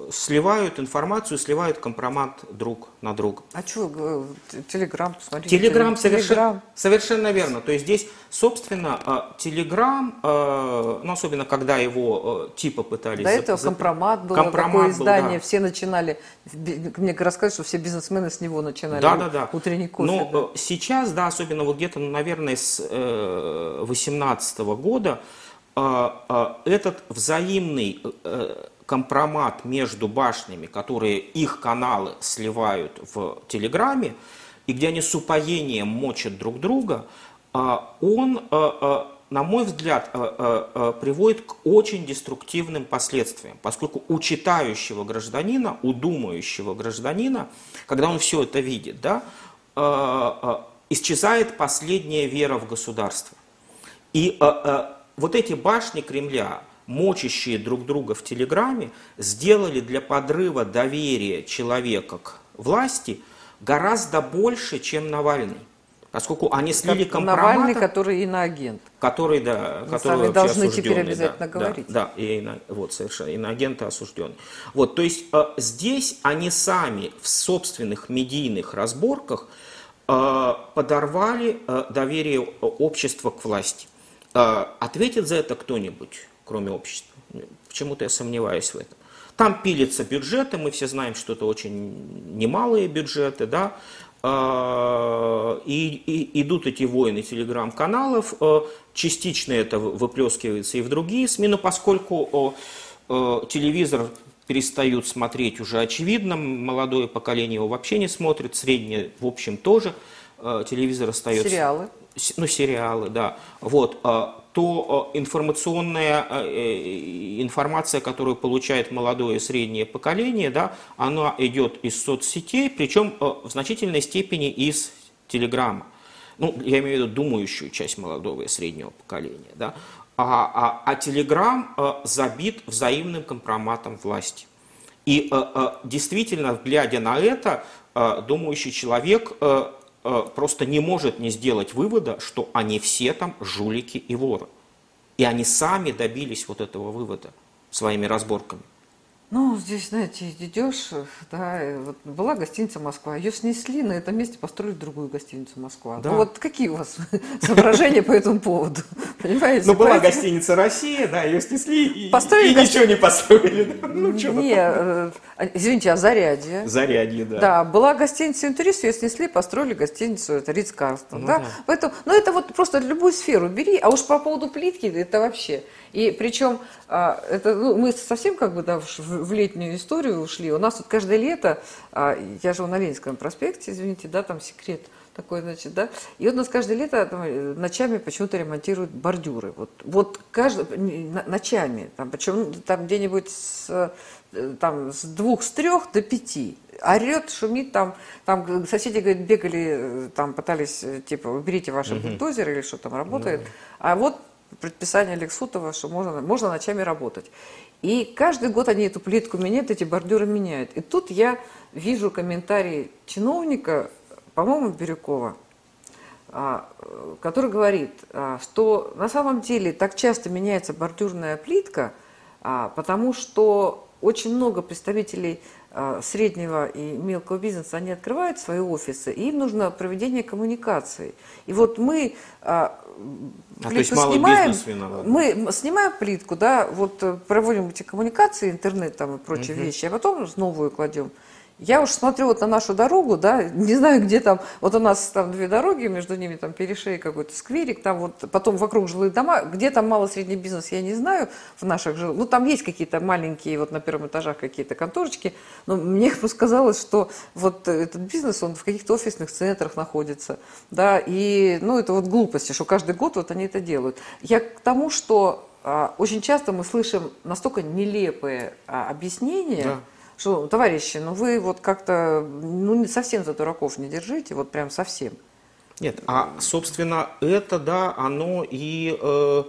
э, сливают информацию, сливают компромат друг на друга. А что, Телеграм, посмотрите. Телеграм совершенно, Телеграм. совершенно верно. То есть здесь, собственно, Телеграм, э, ну, особенно когда его типа пытались... До этого зап- компромат был, Компромат такое был, издание, да. все начинали, мне рассказывают, что все бизнесмены с него начинали Да, да, да. утренний кофе. Но да. э, сейчас, да, особенно вот где-то, ну, наверное, с 2018 года, э, э, этот взаимный э, компромат между башнями, которые их каналы сливают в Телеграме, и где они с упоением мочат друг друга, э, он, э, э, на мой взгляд, э, э, э, приводит к очень деструктивным последствиям, поскольку у читающего гражданина, у думающего гражданина, когда он все это видит, да, э, э, исчезает последняя вера в государство. И э, э, вот эти башни Кремля, мочащие друг друга в Телеграме, сделали для подрыва доверия человека к власти гораздо больше, чем Навальный. Поскольку они слили Как Навальный, компромата, который иноагент. который, да, Вы который сами должны теперь обязательно да, говорить. Да, да, и ино- вот совершенно, иноагенты осужденный. Вот, то есть э, здесь они сами в собственных медийных разборках э, подорвали э, доверие э, общества к власти. Э, ответит за это кто-нибудь, кроме общества? Почему-то я сомневаюсь в этом. Там пилятся бюджеты, мы все знаем, что это очень немалые бюджеты, да, Э, и, и идут эти войны телеграм-каналов, э, частично это вы- выплескивается и в другие СМИ, но поскольку телевизор перестают смотреть уже очевидно, молодое поколение его вообще не смотрит, среднее в общем тоже, телевизор остается... Сериалы. Ну, сериалы, да, вот, а, то а, информационная а, э, информация, которую получает молодое и среднее поколение, да, она идет из соцсетей, причем в значительной степени из Телеграма. Ну, я имею в виду думающую часть молодого и среднего поколения, да. А, а, а Телеграм забит взаимным компроматом власти. И действительно, глядя на это, думающий человек просто не может не сделать вывода, что они все там жулики и воры. И они сами добились вот этого вывода своими разборками. Ну, здесь, знаете, идешь, да, и вот была гостиница Москва, ее снесли, на этом месте построили другую гостиницу Москва. Да. Ну, вот какие у вас [laughs] соображения по этому поводу? Понимаете? Ну, была гостиница «Россия», да, ее снесли и, Построили и гости- ничего не построили. [laughs] Ну, что Не, э, извините, а Зарядье? Зарядье, да. Да, была гостиница «Интурист», ее снесли, построили гостиницу, это Ридс Карстон, Ну да? да. Поэтому, ну это вот просто любую сферу бери, а уж по поводу плитки это вообще. И причем а, это, ну, мы совсем как бы да, в, в летнюю историю ушли. У нас тут каждое лето, а, я живу на Ленинском проспекте, извините, да, там секрет такой, значит, да. И вот у нас каждое лето там, э, ночами почему-то ремонтируют бордюры. Вот, вот каждый, ночами, там, причем там где-нибудь с, э, там, с двух, с трех до пяти. орет, шумит там, там соседи, говорят, бегали, э, там пытались, типа, уберите ваши угу. бульдозеры или что там работает. Да. А вот предписание Лексутова, что можно, можно ночами работать. И каждый год они эту плитку меняют, эти бордюры меняют. И тут я вижу комментарий чиновника, по-моему, Бирюкова, а, который говорит, а, что на самом деле так часто меняется бордюрная плитка, а, потому что очень много представителей среднего и мелкого бизнеса, они открывают свои офисы, и им нужно проведение коммуникаций. И вот мы а, то есть малый снимаем. Мы снимаем плитку, да, вот э, проводим эти коммуникации, интернет там и прочие угу. вещи, а потом новую кладем. Я уж смотрю вот на нашу дорогу, да, не знаю, где там, вот у нас там две дороги, между ними там перешей какой-то скверик, там вот потом вокруг жилые дома, где там мало-средний бизнес, я не знаю в наших жилых, ну там есть какие-то маленькие, вот на первом этажах какие-то конторочки, но мне сказалось, что вот этот бизнес, он в каких-то офисных центрах находится, да, и, ну это вот глупости, что каждый год вот они это делают. Я к тому, что а, очень часто мы слышим настолько нелепые а, объяснения, да что, товарищи, ну вы вот как-то, ну совсем за дураков не держите, вот прям совсем. Нет, а собственно это, да, оно и э,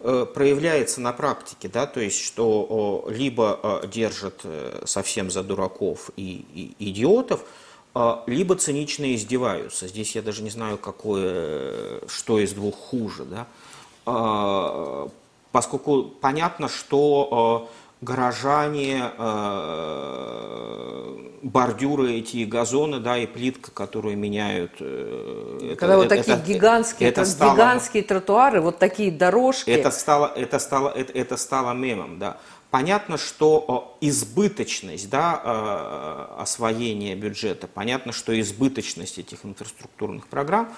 э, проявляется на практике, да, то есть что э, либо э, держат э, совсем за дураков и, и идиотов, э, либо цинично издеваются. Здесь я даже не знаю, какое, что из двух хуже, да, э, поскольку понятно, что э, горожане, э, бордюры эти, газоны, да, и плитка, которую меняют. Э, Когда это, вот такие это, гигантские, это стало, гигантские тротуары, вот такие дорожки. Это стало, это стало, это, это стало мемом, да. Понятно, что избыточность да, э, освоения бюджета, понятно, что избыточность этих инфраструктурных программ,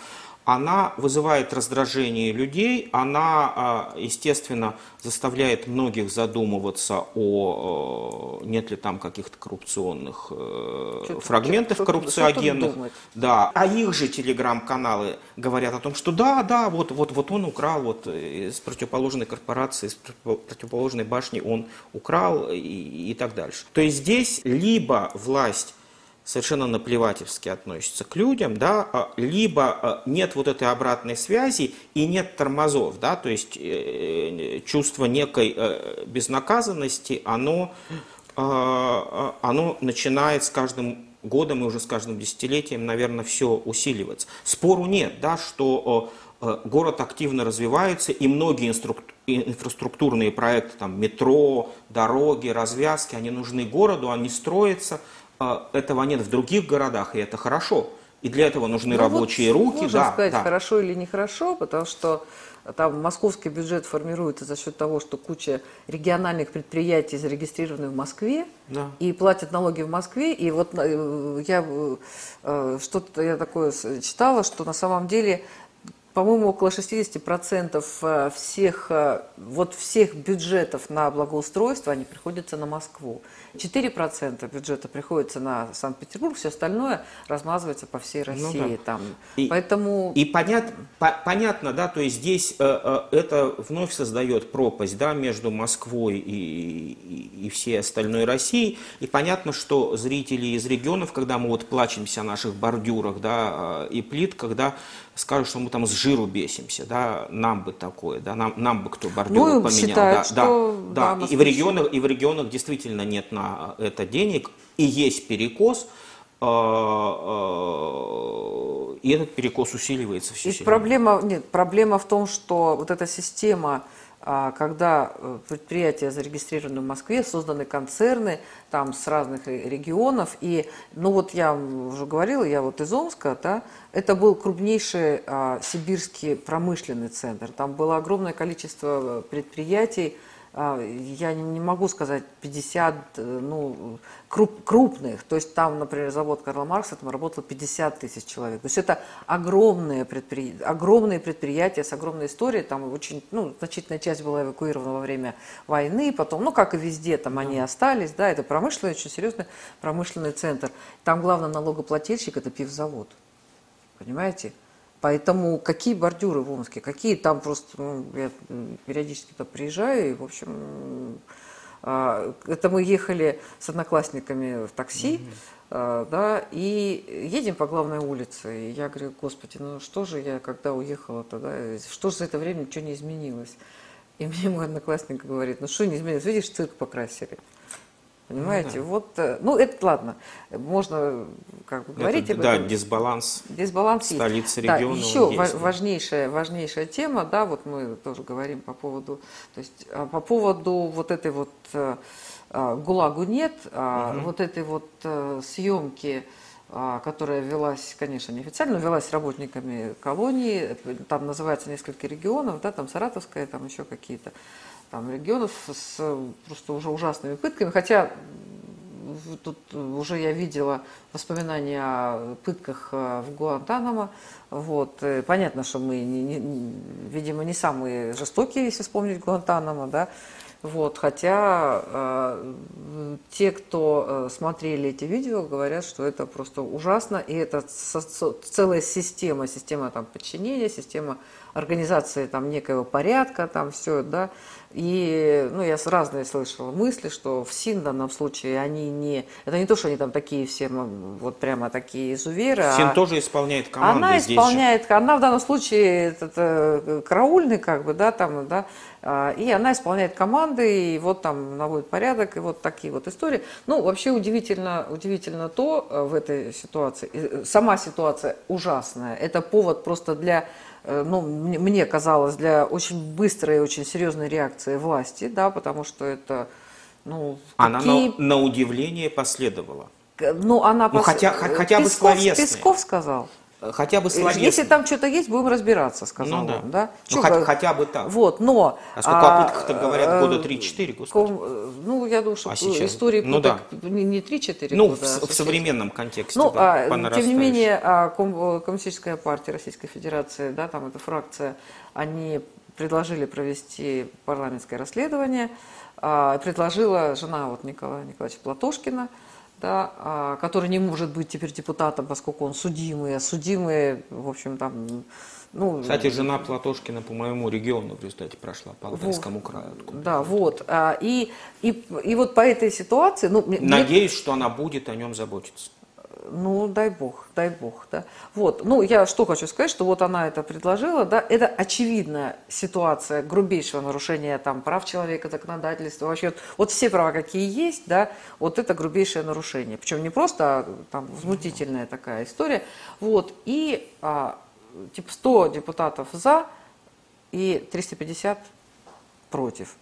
она вызывает раздражение людей, она, а, естественно, заставляет многих задумываться о нет ли там каких-то коррупционных э, что фрагментов что коррупциогенных. Что да. А их же телеграм-каналы говорят о том, что да, да, вот, вот, вот он украл вот из противоположной корпорации, из противоположной башни он украл и, и так дальше. То есть здесь либо власть совершенно наплевательски относится к людям, да, а, либо а, нет вот этой обратной связи и нет тормозов, да, то есть э, чувство некой э, безнаказанности, оно, а, оно начинает с каждым годом и уже с каждым десятилетием, наверное, все усиливаться. Спору нет, да, что э, город активно развивается, и многие инфраструктурные проекты, там, метро, дороги, развязки, они нужны городу, они строятся – этого нет в других городах, и это хорошо. И для этого нужны ну, рабочие вот руки. Можно да, сказать, да. хорошо или нехорошо, потому что там московский бюджет формируется за счет того, что куча региональных предприятий зарегистрированы в Москве да. и платят налоги в Москве. И вот э, я э, что-то я такое читала, что на самом деле по-моему, около 60% э, всех, э, вот всех бюджетов на благоустройство, они приходятся на Москву. 4% бюджета приходится на Санкт-Петербург, все остальное размазывается по всей ну России. Ну, да. там. И, Поэтому... и понят, по, понятно, да, то есть здесь э, э, это вновь создает пропасть да, между Москвой и, и, и всей остальной Россией. И понятно, что зрители из регионов, когда мы вот плачемся о наших бордюрах да, и плитках, да, скажут, что мы там с жиру бесимся, да, нам бы такое, да, нам, нам бы кто бордюры ну, поменял. Считают, да, что, да, да, и, в регионах, и в регионах действительно нет на это денег, и есть перекос, а, а, и этот перекос усиливается все и проблема, нет, проблема в том, что вот эта система а когда э, предприятия зарегистрированы в Москве, созданы концерны там с разных регионов. И, ну вот я уже говорила, я вот из Омска, да, это был крупнейший а, сибирский промышленный центр. Там было огромное количество предприятий, а, я не могу сказать 50 э, ну, круп, крупных. То есть там, например, завод Карла Маркса, там работало 50 тысяч человек. То есть это огромные, предпри... огромные предприятия с огромной историей. Там очень, ну, значительная часть была эвакуирована во время войны. Потом, ну, как и везде, там они остались. Да, это промышленный, очень серьезный промышленный центр. Там главный налогоплательщик – это пивзавод. Понимаете? Поэтому какие бордюры в Омске, какие там просто, ну, я периодически туда приезжаю, и, в общем, Это мы ехали с одноклассниками в такси, да, и едем по главной улице. И я говорю, господи, ну что же я, когда уехала тогда, что же за это время ничего не изменилось? И мне мой одноклассник говорит, ну что не изменилось, видишь, цирк покрасили. Понимаете, ну, да. вот, э, ну это ладно, можно как бы говорить это, об этом. Да, дисбаланс. Дисбаланс столицы региона. Да, еще есть, важнейшая, важнейшая тема, да, вот мы тоже говорим по поводу, то есть а, по поводу вот этой вот э, а, ГУЛАГу нет, угу. вот этой вот э, съемки, которая велась, конечно, неофициально, но велась работниками колонии, там называется несколько регионов, да, там Саратовская, там еще какие-то там, регионов с просто уже ужасными пытками, хотя тут уже я видела воспоминания о пытках э, в Гуантанамо. Вот. Э, понятно, что мы, не, не, видимо, не самые жестокие, если вспомнить Гуантанамо, да, вот, хотя э, те, кто э, смотрели эти видео, говорят, что это просто ужасно, и это со, со, целая система, система там, подчинения, система организации там, некоего порядка, там все, да, и ну, я разные слышала мысли, что в СИН в данном случае они не... Это не то, что они там такие все, вот прямо такие изуверы. СИН а тоже исполняет команды Она исполняет, же. она в данном случае это, это, караульный, как бы, да, там, да, а, и она исполняет команды, и вот там наводит порядок, и вот такие вот истории. Ну, вообще удивительно, удивительно то э, в этой ситуации, э, сама ситуация ужасная, это повод просто для ну, мне казалось, для очень быстрой и очень серьезной реакции власти, да, потому что это, ну, Она какие... на, на удивление последовала. Ну, она ну, пос... хотя, хотя Песков, бы словесные. Песков сказал. Хотя бы словесно. Если там что-то есть, будем разбираться, сказал ну, да. он. Да? Ну, хотя, хотя бы так. Вот, но... А сколько а, пытках-то говорят? Года 3-4, господи. Ком, ну, я думаю, что а сейчас? истории ну, да. не 3-4 Ну, года, в, а в современном контексте. Ну, да, а, тем не менее, а, Коммунистическая партия Российской Федерации, да, там эта фракция, они предложили провести парламентское расследование, а, предложила жена вот Николая Николаевича Платошкина, да, а, который не может быть теперь депутатом, поскольку он судимый, а судимые, в общем, там... Ну, Кстати, жена Платошкина по моему региону в результате прошла, по Алтайскому вот, краю. Да, вот. А, и, и, и вот по этой ситуации... Ну, Надеюсь, мне... что она будет о нем заботиться. Ну, дай бог, дай бог, да. Вот, ну, я что хочу сказать, что вот она это предложила, да, это очевидная ситуация грубейшего нарушения там прав человека, законодательства, вообще, вот все права, какие есть, да, вот это грубейшее нарушение. Причем не просто а, там возмутительная такая история. Вот, и а, типа 100 депутатов за и 350 против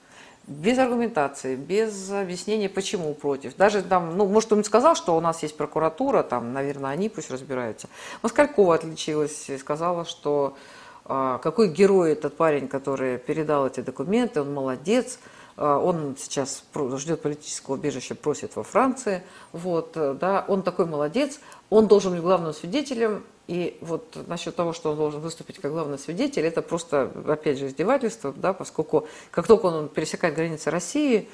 без аргументации, без объяснения, почему против. Даже там, ну, может, он сказал, что у нас есть прокуратура, там, наверное, они пусть разбираются. Москалькова отличилась и сказала, что э, какой герой этот парень, который передал эти документы, он молодец, э, он сейчас ждет политического убежища, просит во Франции, вот, э, да, он такой молодец, он должен быть главным свидетелем и вот насчет того, что он должен выступить как главный свидетель, это просто, опять же, издевательство, да, поскольку как только он пересекает границы России,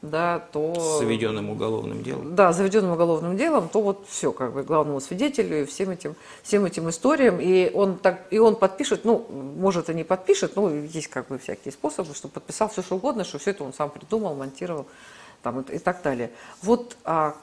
да, то... С заведенным уголовным делом. Да, заведенным уголовным делом, то вот все, как бы, главному свидетелю и всем этим, всем этим историям. И он, так, и он подпишет, ну, может, и не подпишет, но есть как бы всякие способы, что подписал все, что угодно, что все это он сам придумал, монтировал там, и, и так далее. Вот а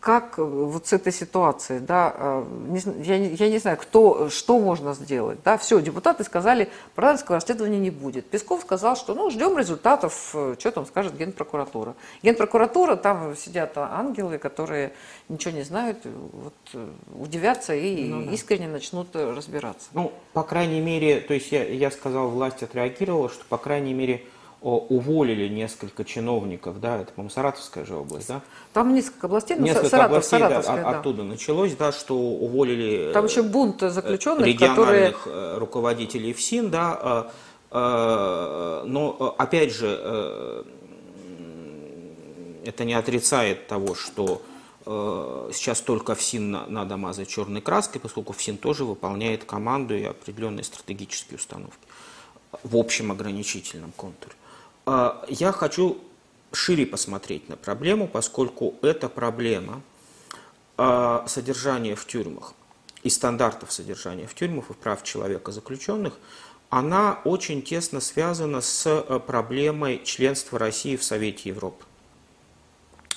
как вот с этой ситуацией, да, э, не, я, я не знаю, кто, что можно сделать, да, все, депутаты сказали, парламентского расследования не будет. Песков сказал, что, ну, ждем результатов, э, что там скажет Генпрокуратура. Генпрокуратура, там сидят ангелы, которые ничего не знают, вот, э, удивятся и ну, да. искренне начнут разбираться. Ну, по крайней мере, то есть я, я сказал, власть отреагировала, что, по крайней мере, уволили несколько чиновников, да, это, по-моему, Саратовская же область, да? Там несколько областей, но несколько Саратов, областей, Саратовская, да, да. оттуда началось, да, что уволили Там еще бунт заключенных, региональных которые... Э, руководителей ФСИН, да, э, э, но, опять же, это не отрицает того, что сейчас только ФСИН надо мазать черной краской, поскольку ФСИН тоже выполняет команду и определенные стратегические установки в общем ограничительном контуре. А, я хочу шире посмотреть на проблему, поскольку эта проблема а, содержания в тюрьмах и стандартов содержания в тюрьмах и прав человека заключенных, она очень тесно связана с э, проблемой членства России в Совете Европы.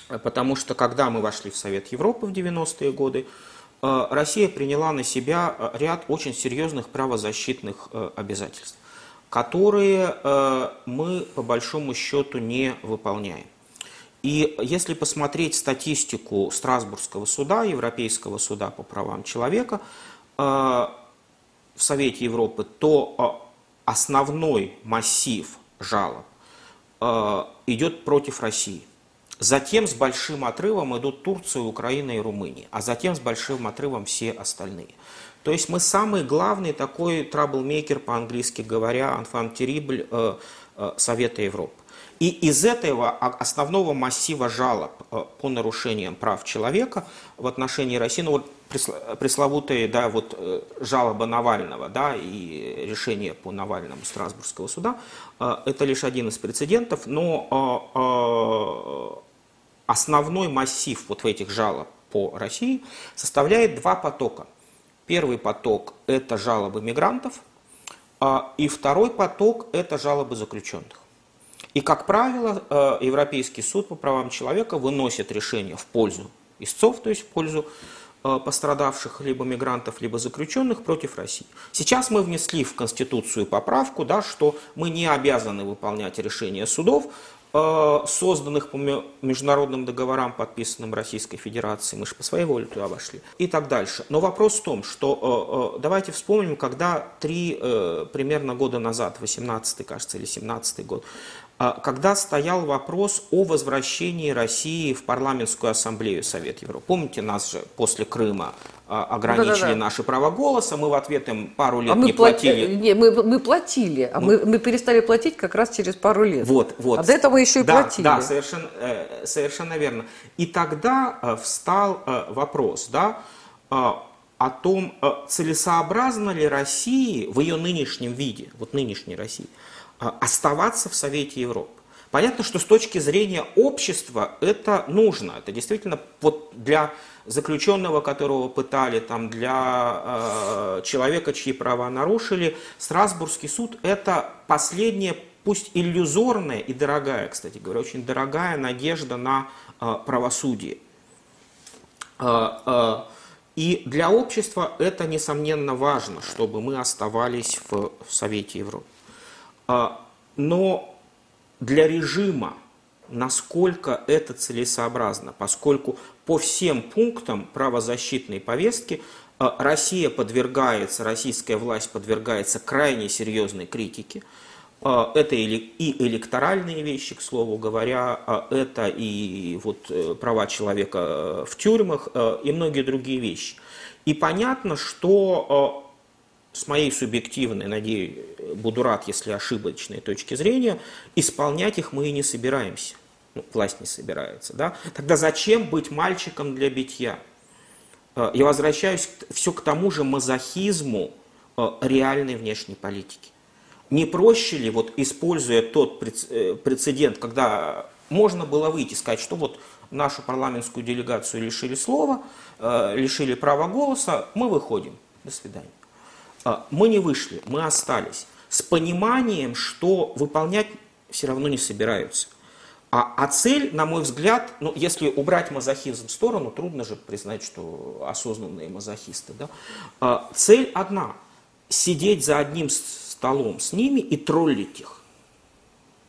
Потому что когда мы вошли в Совет Европы в 90-е годы, э, Россия приняла на себя э, ряд очень серьезных правозащитных обязательств, которые мы по большому счету не выполняем. И если посмотреть статистику Страсбургского суда, Европейского суда по правам человека, в Совете Европы, то а, основной массив жалоб идет против России. Затем с большим отрывом идут Турция, Украина и Румыния, а затем с большим отрывом все остальные. То есть мы самый главный такой траблмейкер, по-английски говоря, анфан терибль э, э, Совета Европы. И из этого основного массива жалоб э, по нарушениям прав человека в отношении России, ну вот пресловутые, да, вот э, жалоба Навального, да, и решение по Навальному Страсбургского суда, э, это лишь один из прецедентов, но основной массив вот в этих жалоб по России составляет два потока. Первый поток – это жалобы мигрантов, и второй поток – это жалобы заключенных. И, как правило, э, Европейский суд по правам человека выносит решение в пользу истцов, то есть в пользу э, пострадавших либо мигрантов, либо заключенных против России. Сейчас мы внесли в Конституцию поправку, да, что мы не обязаны выполнять решения судов, созданных по международным договорам, подписанным Российской Федерацией, мы же по своей воле туда вошли, и так дальше. Но вопрос в том, что э, э, давайте вспомним, когда три примерно года назад, 18 кажется, или 17 год, когда стоял вопрос о возвращении России в парламентскую ассамблею Совет Европы. Помните, нас же после Крыма а, ограничили Да-да-да. наши права голоса, мы в ответ им пару лет а не платили. Плати... Не, мы, мы платили, а мы, мы перестали платить как раз через пару лет. Вот, вот. А до этого еще и да, платили. Да, совершенно, э, совершенно верно. И тогда э, встал э, вопрос, да, о том, целесообразно ли России в ее нынешнем виде, вот нынешней России, оставаться в Совете Европы. Понятно, что с точки зрения общества это нужно. Это действительно вот для заключенного, которого пытали, там, для э, человека, чьи права нарушили, Страсбургский суд это последняя, пусть иллюзорная и дорогая, кстати говоря, очень дорогая надежда на э, правосудие. Э, э, и для общества это, несомненно, важно, чтобы мы оставались в Совете Европы. Э, но для режима, насколько это целесообразно, поскольку по всем пунктам правозащитной повестки э, Россия подвергается, российская власть подвергается крайне серьезной критике. Э, это и электоральные вещи, к слову говоря, э, это и вот права человека в тюрьмах и многие другие вещи. И понятно, что с моей субъективной, надеюсь, буду рад, если ошибочной точки зрения, исполнять их мы и не собираемся. Ну, власть не собирается. Да? Тогда зачем быть мальчиком для битья? Э, я возвращаюсь все к тому же мазохизму э, реальной внешней политики. Не проще ли, вот, используя тот э, прецедент, когда можно было выйти и сказать, что вот нашу парламентскую делегацию лишили слова, лишили права голоса, мы выходим. До свидания. А, мы не вышли, мы остались с пониманием, что выполнять все равно не собираются. А, а цель, на мой взгляд, ну, если убрать мазохизм в сторону, трудно же признать, что осознанные мазохисты. Да? А, цель одна – сидеть за одним столом с ними и троллить их.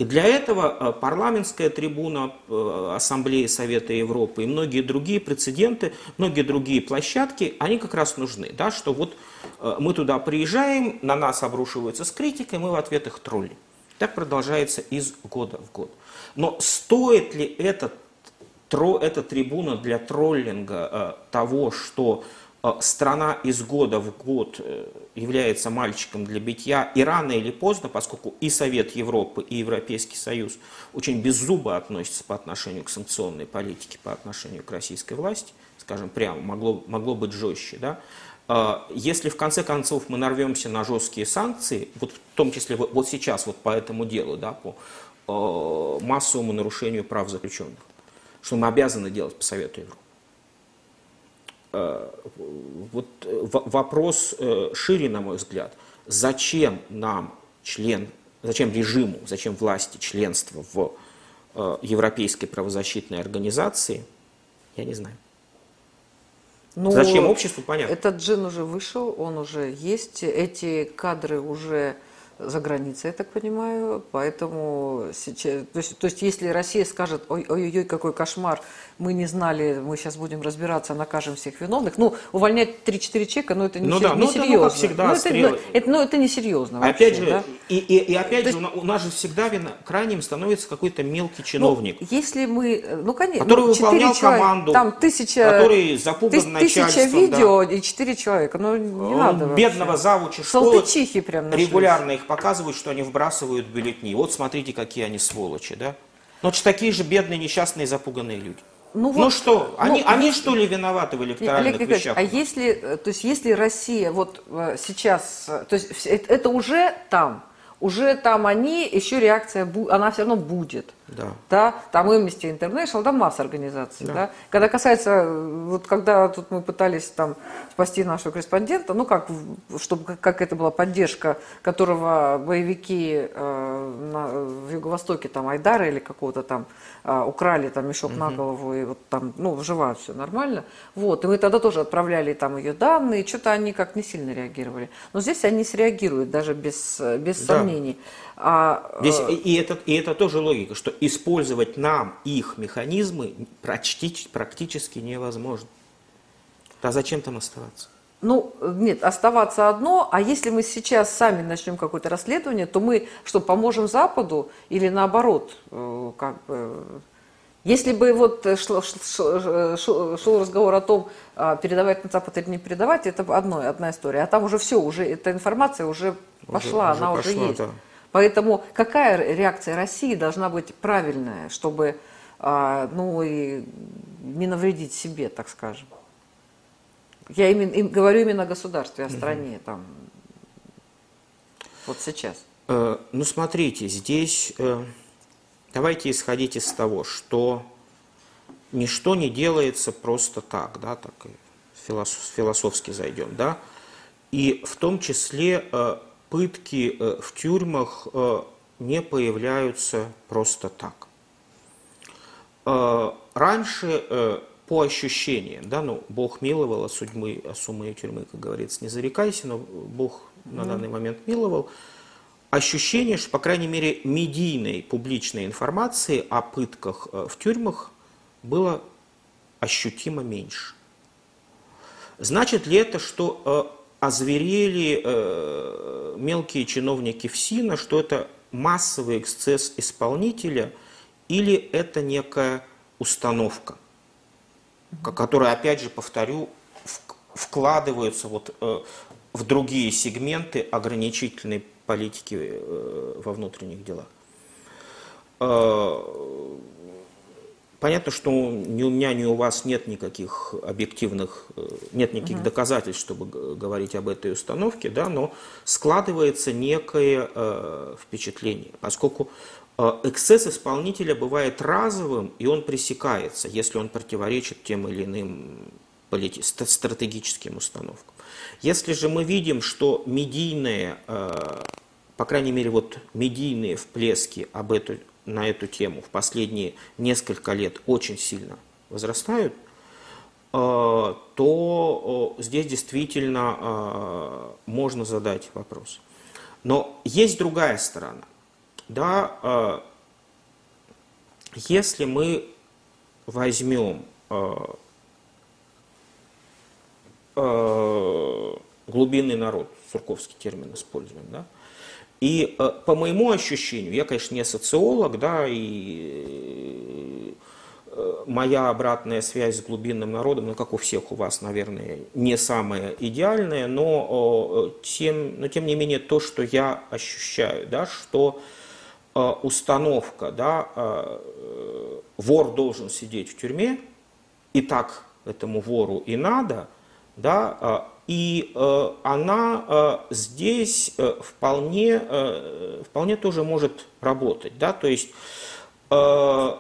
И для этого э, парламентская трибуна э, Ассамблеи Совета Европы и многие другие прецеденты, многие другие площадки, они как раз нужны. Да, что вот э, мы туда приезжаем, на нас обрушиваются с критикой, мы в ответ их троллим. Так продолжается из года в год. Но стоит ли этот, эта трибуна для троллинга того, что страна из года в год э, является мальчиком для битья, и рано или поздно, поскольку и Совет Европы, и Европейский Союз очень беззубо относятся по отношению к санкционной политике, по отношению к российской власти, скажем прямо, могло, могло быть жестче, да, а, если в конце концов мы нарвемся на жесткие санкции, вот в том числе вот сейчас вот по этому делу, да, по массовому нарушению прав заключенных, что мы обязаны делать по Совету Европы, Э, вот э, вопрос э, шире, на мой взгляд. Зачем нам член, зачем режиму, зачем власти членство в э, Европейской правозащитной организации, я не знаю. Ну, Зачем обществу, понятно. Этот джин уже вышел, он уже есть, эти кадры уже за границей, я так понимаю, поэтому сейчас, то есть, то есть если Россия скажет, ой-ой-ой, какой кошмар, мы не знали, мы сейчас будем разбираться, накажем всех виновных, ну, увольнять 3-4 человека, ну, это не, ну, сер... да, не ну, серьезно. Ну, как всегда, ну, это, ну, это, ну, это не серьезно вообще, Опять же, да? И, и, и опять то же, есть, у нас же всегда вина, крайним становится какой-то мелкий чиновник. Ну, если мы, ну, конечно, который ну, выполнял человека, команду, там тысяча, который запуган тысяч, Тысяча видео да. и четыре человека, ну, не Он надо Бедного завуча школы прям нашлись. регулярно их показывают, что они вбрасывают бюллетни. Вот смотрите, какие они сволочи, да? Но же такие же бедные, несчастные, запуганные люди. Ну, ну вот, что, они, ну, они что ли виноваты в электоральных Олег вещах? А если, то есть, если Россия вот э, сейчас, э, то есть это, это уже там, уже там они, еще реакция, она все равно будет. Да. да, там Amnesty International, да, масса организаций, да. да. Когда касается, вот когда тут мы пытались там спасти нашего корреспондента, ну как, чтобы как это была поддержка, которого боевики э, на, в Юго-Востоке, там Айдара или какого-то там э, украли там мешок угу. на голову и вот там, ну жива все нормально, вот, и мы тогда тоже отправляли там ее данные, что-то они как не сильно реагировали, но здесь они среагируют даже без без да. сомнений. А, Здесь, э, и, это, и это тоже логика, что использовать нам их механизмы практически, практически невозможно. А зачем там оставаться? Ну, нет, оставаться одно, а если мы сейчас сами начнем какое-то расследование, то мы что, поможем Западу или наоборот, э, как бы... Если бы вот шел, шел, шел разговор о том, а, передавать на Запад или не передавать, это одно, одна история. А там уже все, уже эта информация уже, уже пошла, уже она пошла, уже есть. Да. Поэтому какая реакция России должна быть правильная, чтобы а, ну, и не навредить себе, так скажем? Я именно, говорю именно о государстве, о стране, угу. там, вот сейчас. Э, ну, смотрите, здесь э, давайте исходить из того, что ничто не делается просто так, да, так философски зайдем, да, и в том числе э, пытки э, в тюрьмах э, не появляются просто так. Э, раньше по ощущениям, да, ну, Бог миловал, а судьбы, а суммы тюрьмы, как говорится, не зарекайся, но Бог на данный момент миловал. Ощущение, что, по крайней мере, медийной публичной информации о пытках в тюрьмах было ощутимо меньше. Значит ли это, что озверели э, мелкие чиновники ФСИНа, что это массовый эксцесс исполнителя или это некая установка, которая, опять же, повторю, вкладывается вот, э, в другие сегменты ограничительной политики э, во внутренних делах. Э, Понятно, что ни у меня, ни у вас нет никаких объективных, э, нет никаких угу. доказательств, чтобы говорить об этой установке, да, но складывается некое э, впечатление, поскольку э, эксцесс исполнителя бывает разовым, и он пресекается, если он противоречит тем или иным стратегическим установкам. Если же мы видим, что медийные, э, по крайней мере, вот медийные всплески об этой на эту тему в последние несколько лет очень сильно возрастают, э, то здесь действительно э, можно задать вопрос. Но есть другая сторона. Да, э, если мы возьмем глубинный народ, сурковский термин используем, да, и э, по моему ощущению, я, конечно, не социолог, да, и э, моя обратная связь с глубинным народом, ну, как у всех у вас, наверное, не самая идеальная, но, тем, но тем не менее то, что я ощущаю, да, что э, установка, да, вор должен сидеть в тюрьме, и так этому вору и надо, да, и э, она э, здесь э, вполне, э, вполне тоже может работать. Да? То есть э,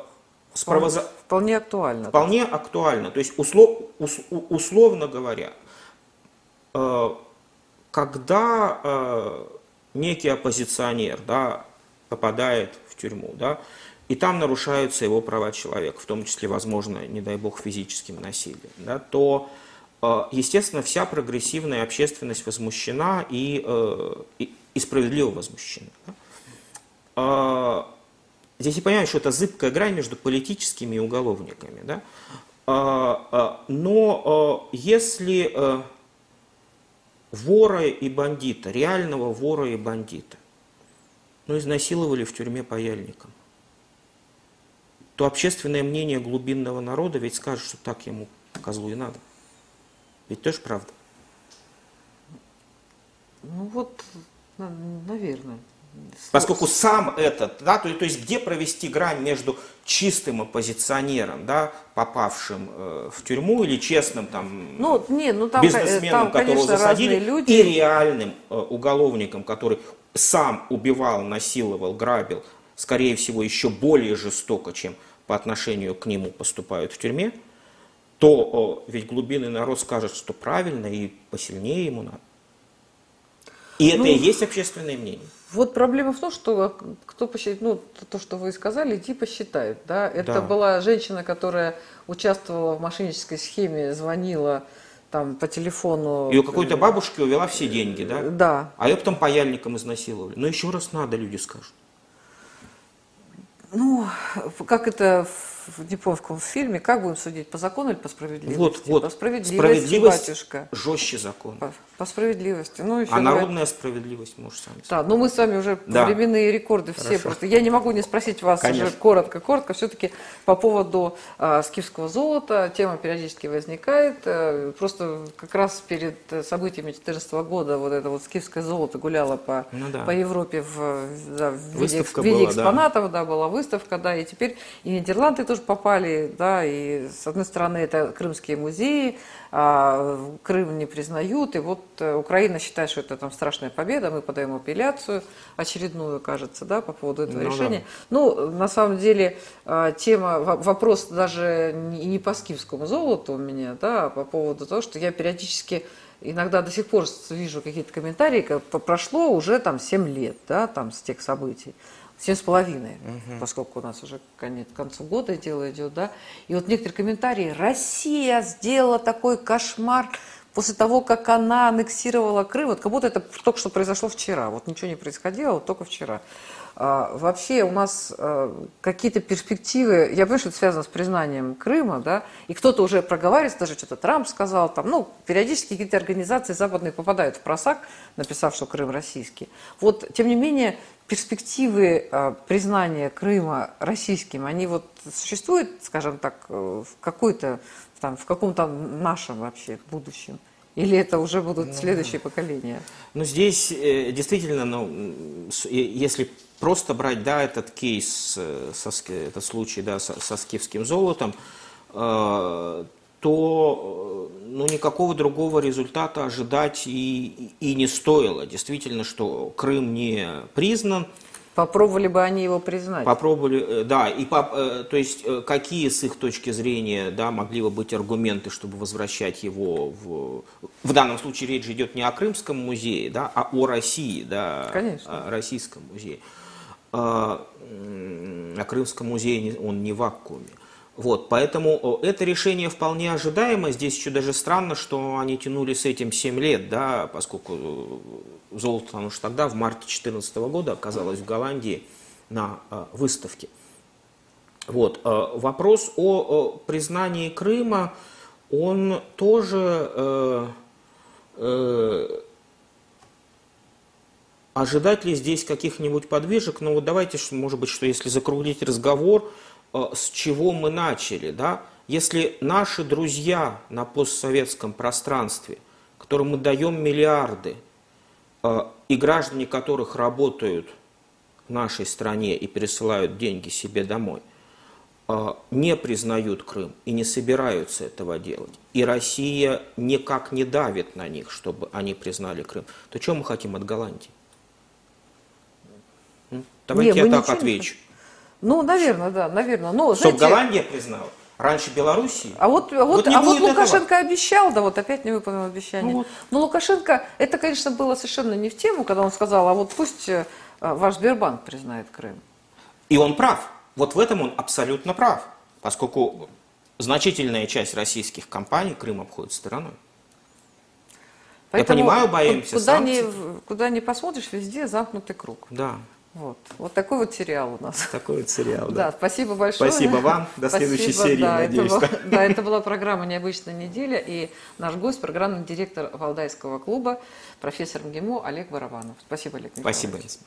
вполне, вполне актуально. Вполне так. актуально. То есть услов, ус, условно говоря, э, когда э, некий оппозиционер да, попадает в тюрьму, да, и там нарушаются его права человека, в том числе, возможно, не дай бог, физическим насилием, да, то, э, естественно, вся прогрессивная общественность возмущена и, э, и, и справедливо возмущена. А, здесь я понимаю, что это зыбкая грань между политическими и уголовниками. Да? А, а, но если вора и бандита, реального вора и бандита, ну, изнасиловали в тюрьме паяльником, то общественное мнение глубинного народа ведь скажет, что так ему козлу и надо. Ведь тоже правда. Ну вот, наверное. Поскольку сам этот, да, то, то есть где провести грань между чистым оппозиционером, да, попавшим э, в тюрьму, или честным там, ну, не, ну, там, бизнесменом, там, которого засадили, люди... и реальным э, уголовником, который сам убивал, насиловал, грабил, скорее всего, еще более жестоко, чем по отношению к нему поступают в тюрьме, то э, ведь глубинный народ скажет, что правильно и посильнее ему надо. И ну, это и есть общественное мнение. Вот проблема в том, что кто посчитает, ну, то, что вы сказали, типа считают, да. Это да. была женщина, которая участвовала в мошеннической схеме, звонила там по телефону. Ее какой-то бабушке увела все деньги, да? Да. А ее потом паяльником изнасиловали. Но еще раз надо, люди скажут. Ну, как это в каком фильме, как будем судить, по закону или по справедливости? Вот, вот. По справедливости, справедливость батюшка. жестче закон. По, по справедливости. Ну, еще а говорят... народная справедливость, может, сами Да, но мы с вами уже да. временные рекорды все Хорошо. просто. Я не могу не спросить вас Конечно. уже коротко-коротко, все-таки по поводу а, скифского золота. Тема периодически возникает. А, просто как раз перед событиями 2014 года вот это вот скифское золото гуляло по, ну, да. по Европе в, да, в виде, в виде была, экспонатов, да. да, была выставка, да, и теперь и Нидерланды тоже попали, да, и с одной стороны это крымские музеи, а Крым не признают, и вот э, Украина считает, что это там страшная победа, мы подаем апелляцию очередную, кажется, да, по поводу этого ну, решения. Да. Ну, на самом деле, а, тема, вопрос даже не по скифскому золоту у меня, да, а по поводу того, что я периодически иногда до сих пор вижу какие-то комментарии, как прошло уже там 7 лет, да, там с тех событий. Семь с половиной, угу. поскольку у нас уже конец, к концу года дело идет, да. И вот некоторые комментарии. Россия сделала такой кошмар после того, как она аннексировала Крым. Вот как будто это только что произошло вчера. Вот ничего не происходило, вот только вчера. А, вообще у нас а, какие-то перспективы, я понимаю, что это связано с признанием Крыма, да, и кто-то уже проговаривается, даже что-то Трамп сказал, там, ну, периодически какие-то организации западные попадают в просак, написав, что Крым российский. Вот, тем не менее, перспективы а, признания Крыма российским, они вот существуют, скажем так, в какой-то, там, в каком-то нашем вообще будущем? Или это уже будут ну, следующие поколения? Ну, здесь э, действительно, ну, если просто брать, да, этот кейс, э, со, этот случай, да, со, со скифским золотом, э, то э, ну, никакого другого результата ожидать и, и не стоило. Действительно, что Крым не признан. Попробовали бы они его признать. Попробовали, да. И то есть какие с их точки зрения да, могли бы быть аргументы, чтобы возвращать его в... В данном случае речь идет не о Крымском музее, да, а о России, да, Конечно. о Российском музее. А, а Крымском музее он не в вакууме. Вот, поэтому это решение вполне ожидаемо. Здесь еще даже странно, что они тянули с этим 7 лет, да, поскольку э, золото, оно же тогда, в марте 2014 года, оказалось в Голландии на э, выставке. Вот, э, вопрос о признании Крыма, он тоже Ожидать ли здесь каких-нибудь подвижек? Ну вот давайте, может быть, что если закруглить разговор, э, с чего мы начали, да? Если наши друзья на постсоветском пространстве, которым мы даем миллиарды, э, и граждане которых работают в нашей стране и пересылают деньги себе домой, э, не признают Крым и не собираются этого делать, и Россия никак не давит на них, чтобы они признали Крым, то что мы хотим от Голландии? Давайте не, я так отвечу. Ну, наверное, да, наверное. Но, Чтобы знаете... Голландия признала. раньше Белоруссии. А вот, вот, Вот не а вот Лукашенко обещал, да вот опять не выполнил обещание. Ну вот. Но Лукашенко, это, конечно, было совершенно не в тему, когда он сказал, а вот пусть э, ваш Сбербанк признает Крым. И он прав. Вот в этом он абсолютно прав. Поскольку значительная часть российских компаний Крым обходит стороной. Я понимаю, боимся куда санкций. куда ни посмотришь, везде замкнутый круг. Да, Вот, вот такой вот сериал у нас. такой вот сериал. Да, спасибо большое. Спасибо вам. До следующей Спасибо, серии, да, надеюсь. Это была, да, это была программа «Необычная неделя» и наш гость, программный директор Валдайского клуба, профессор МГИМО Олег Барабанов. Спасибо, Олег Николаевич. Спасибо.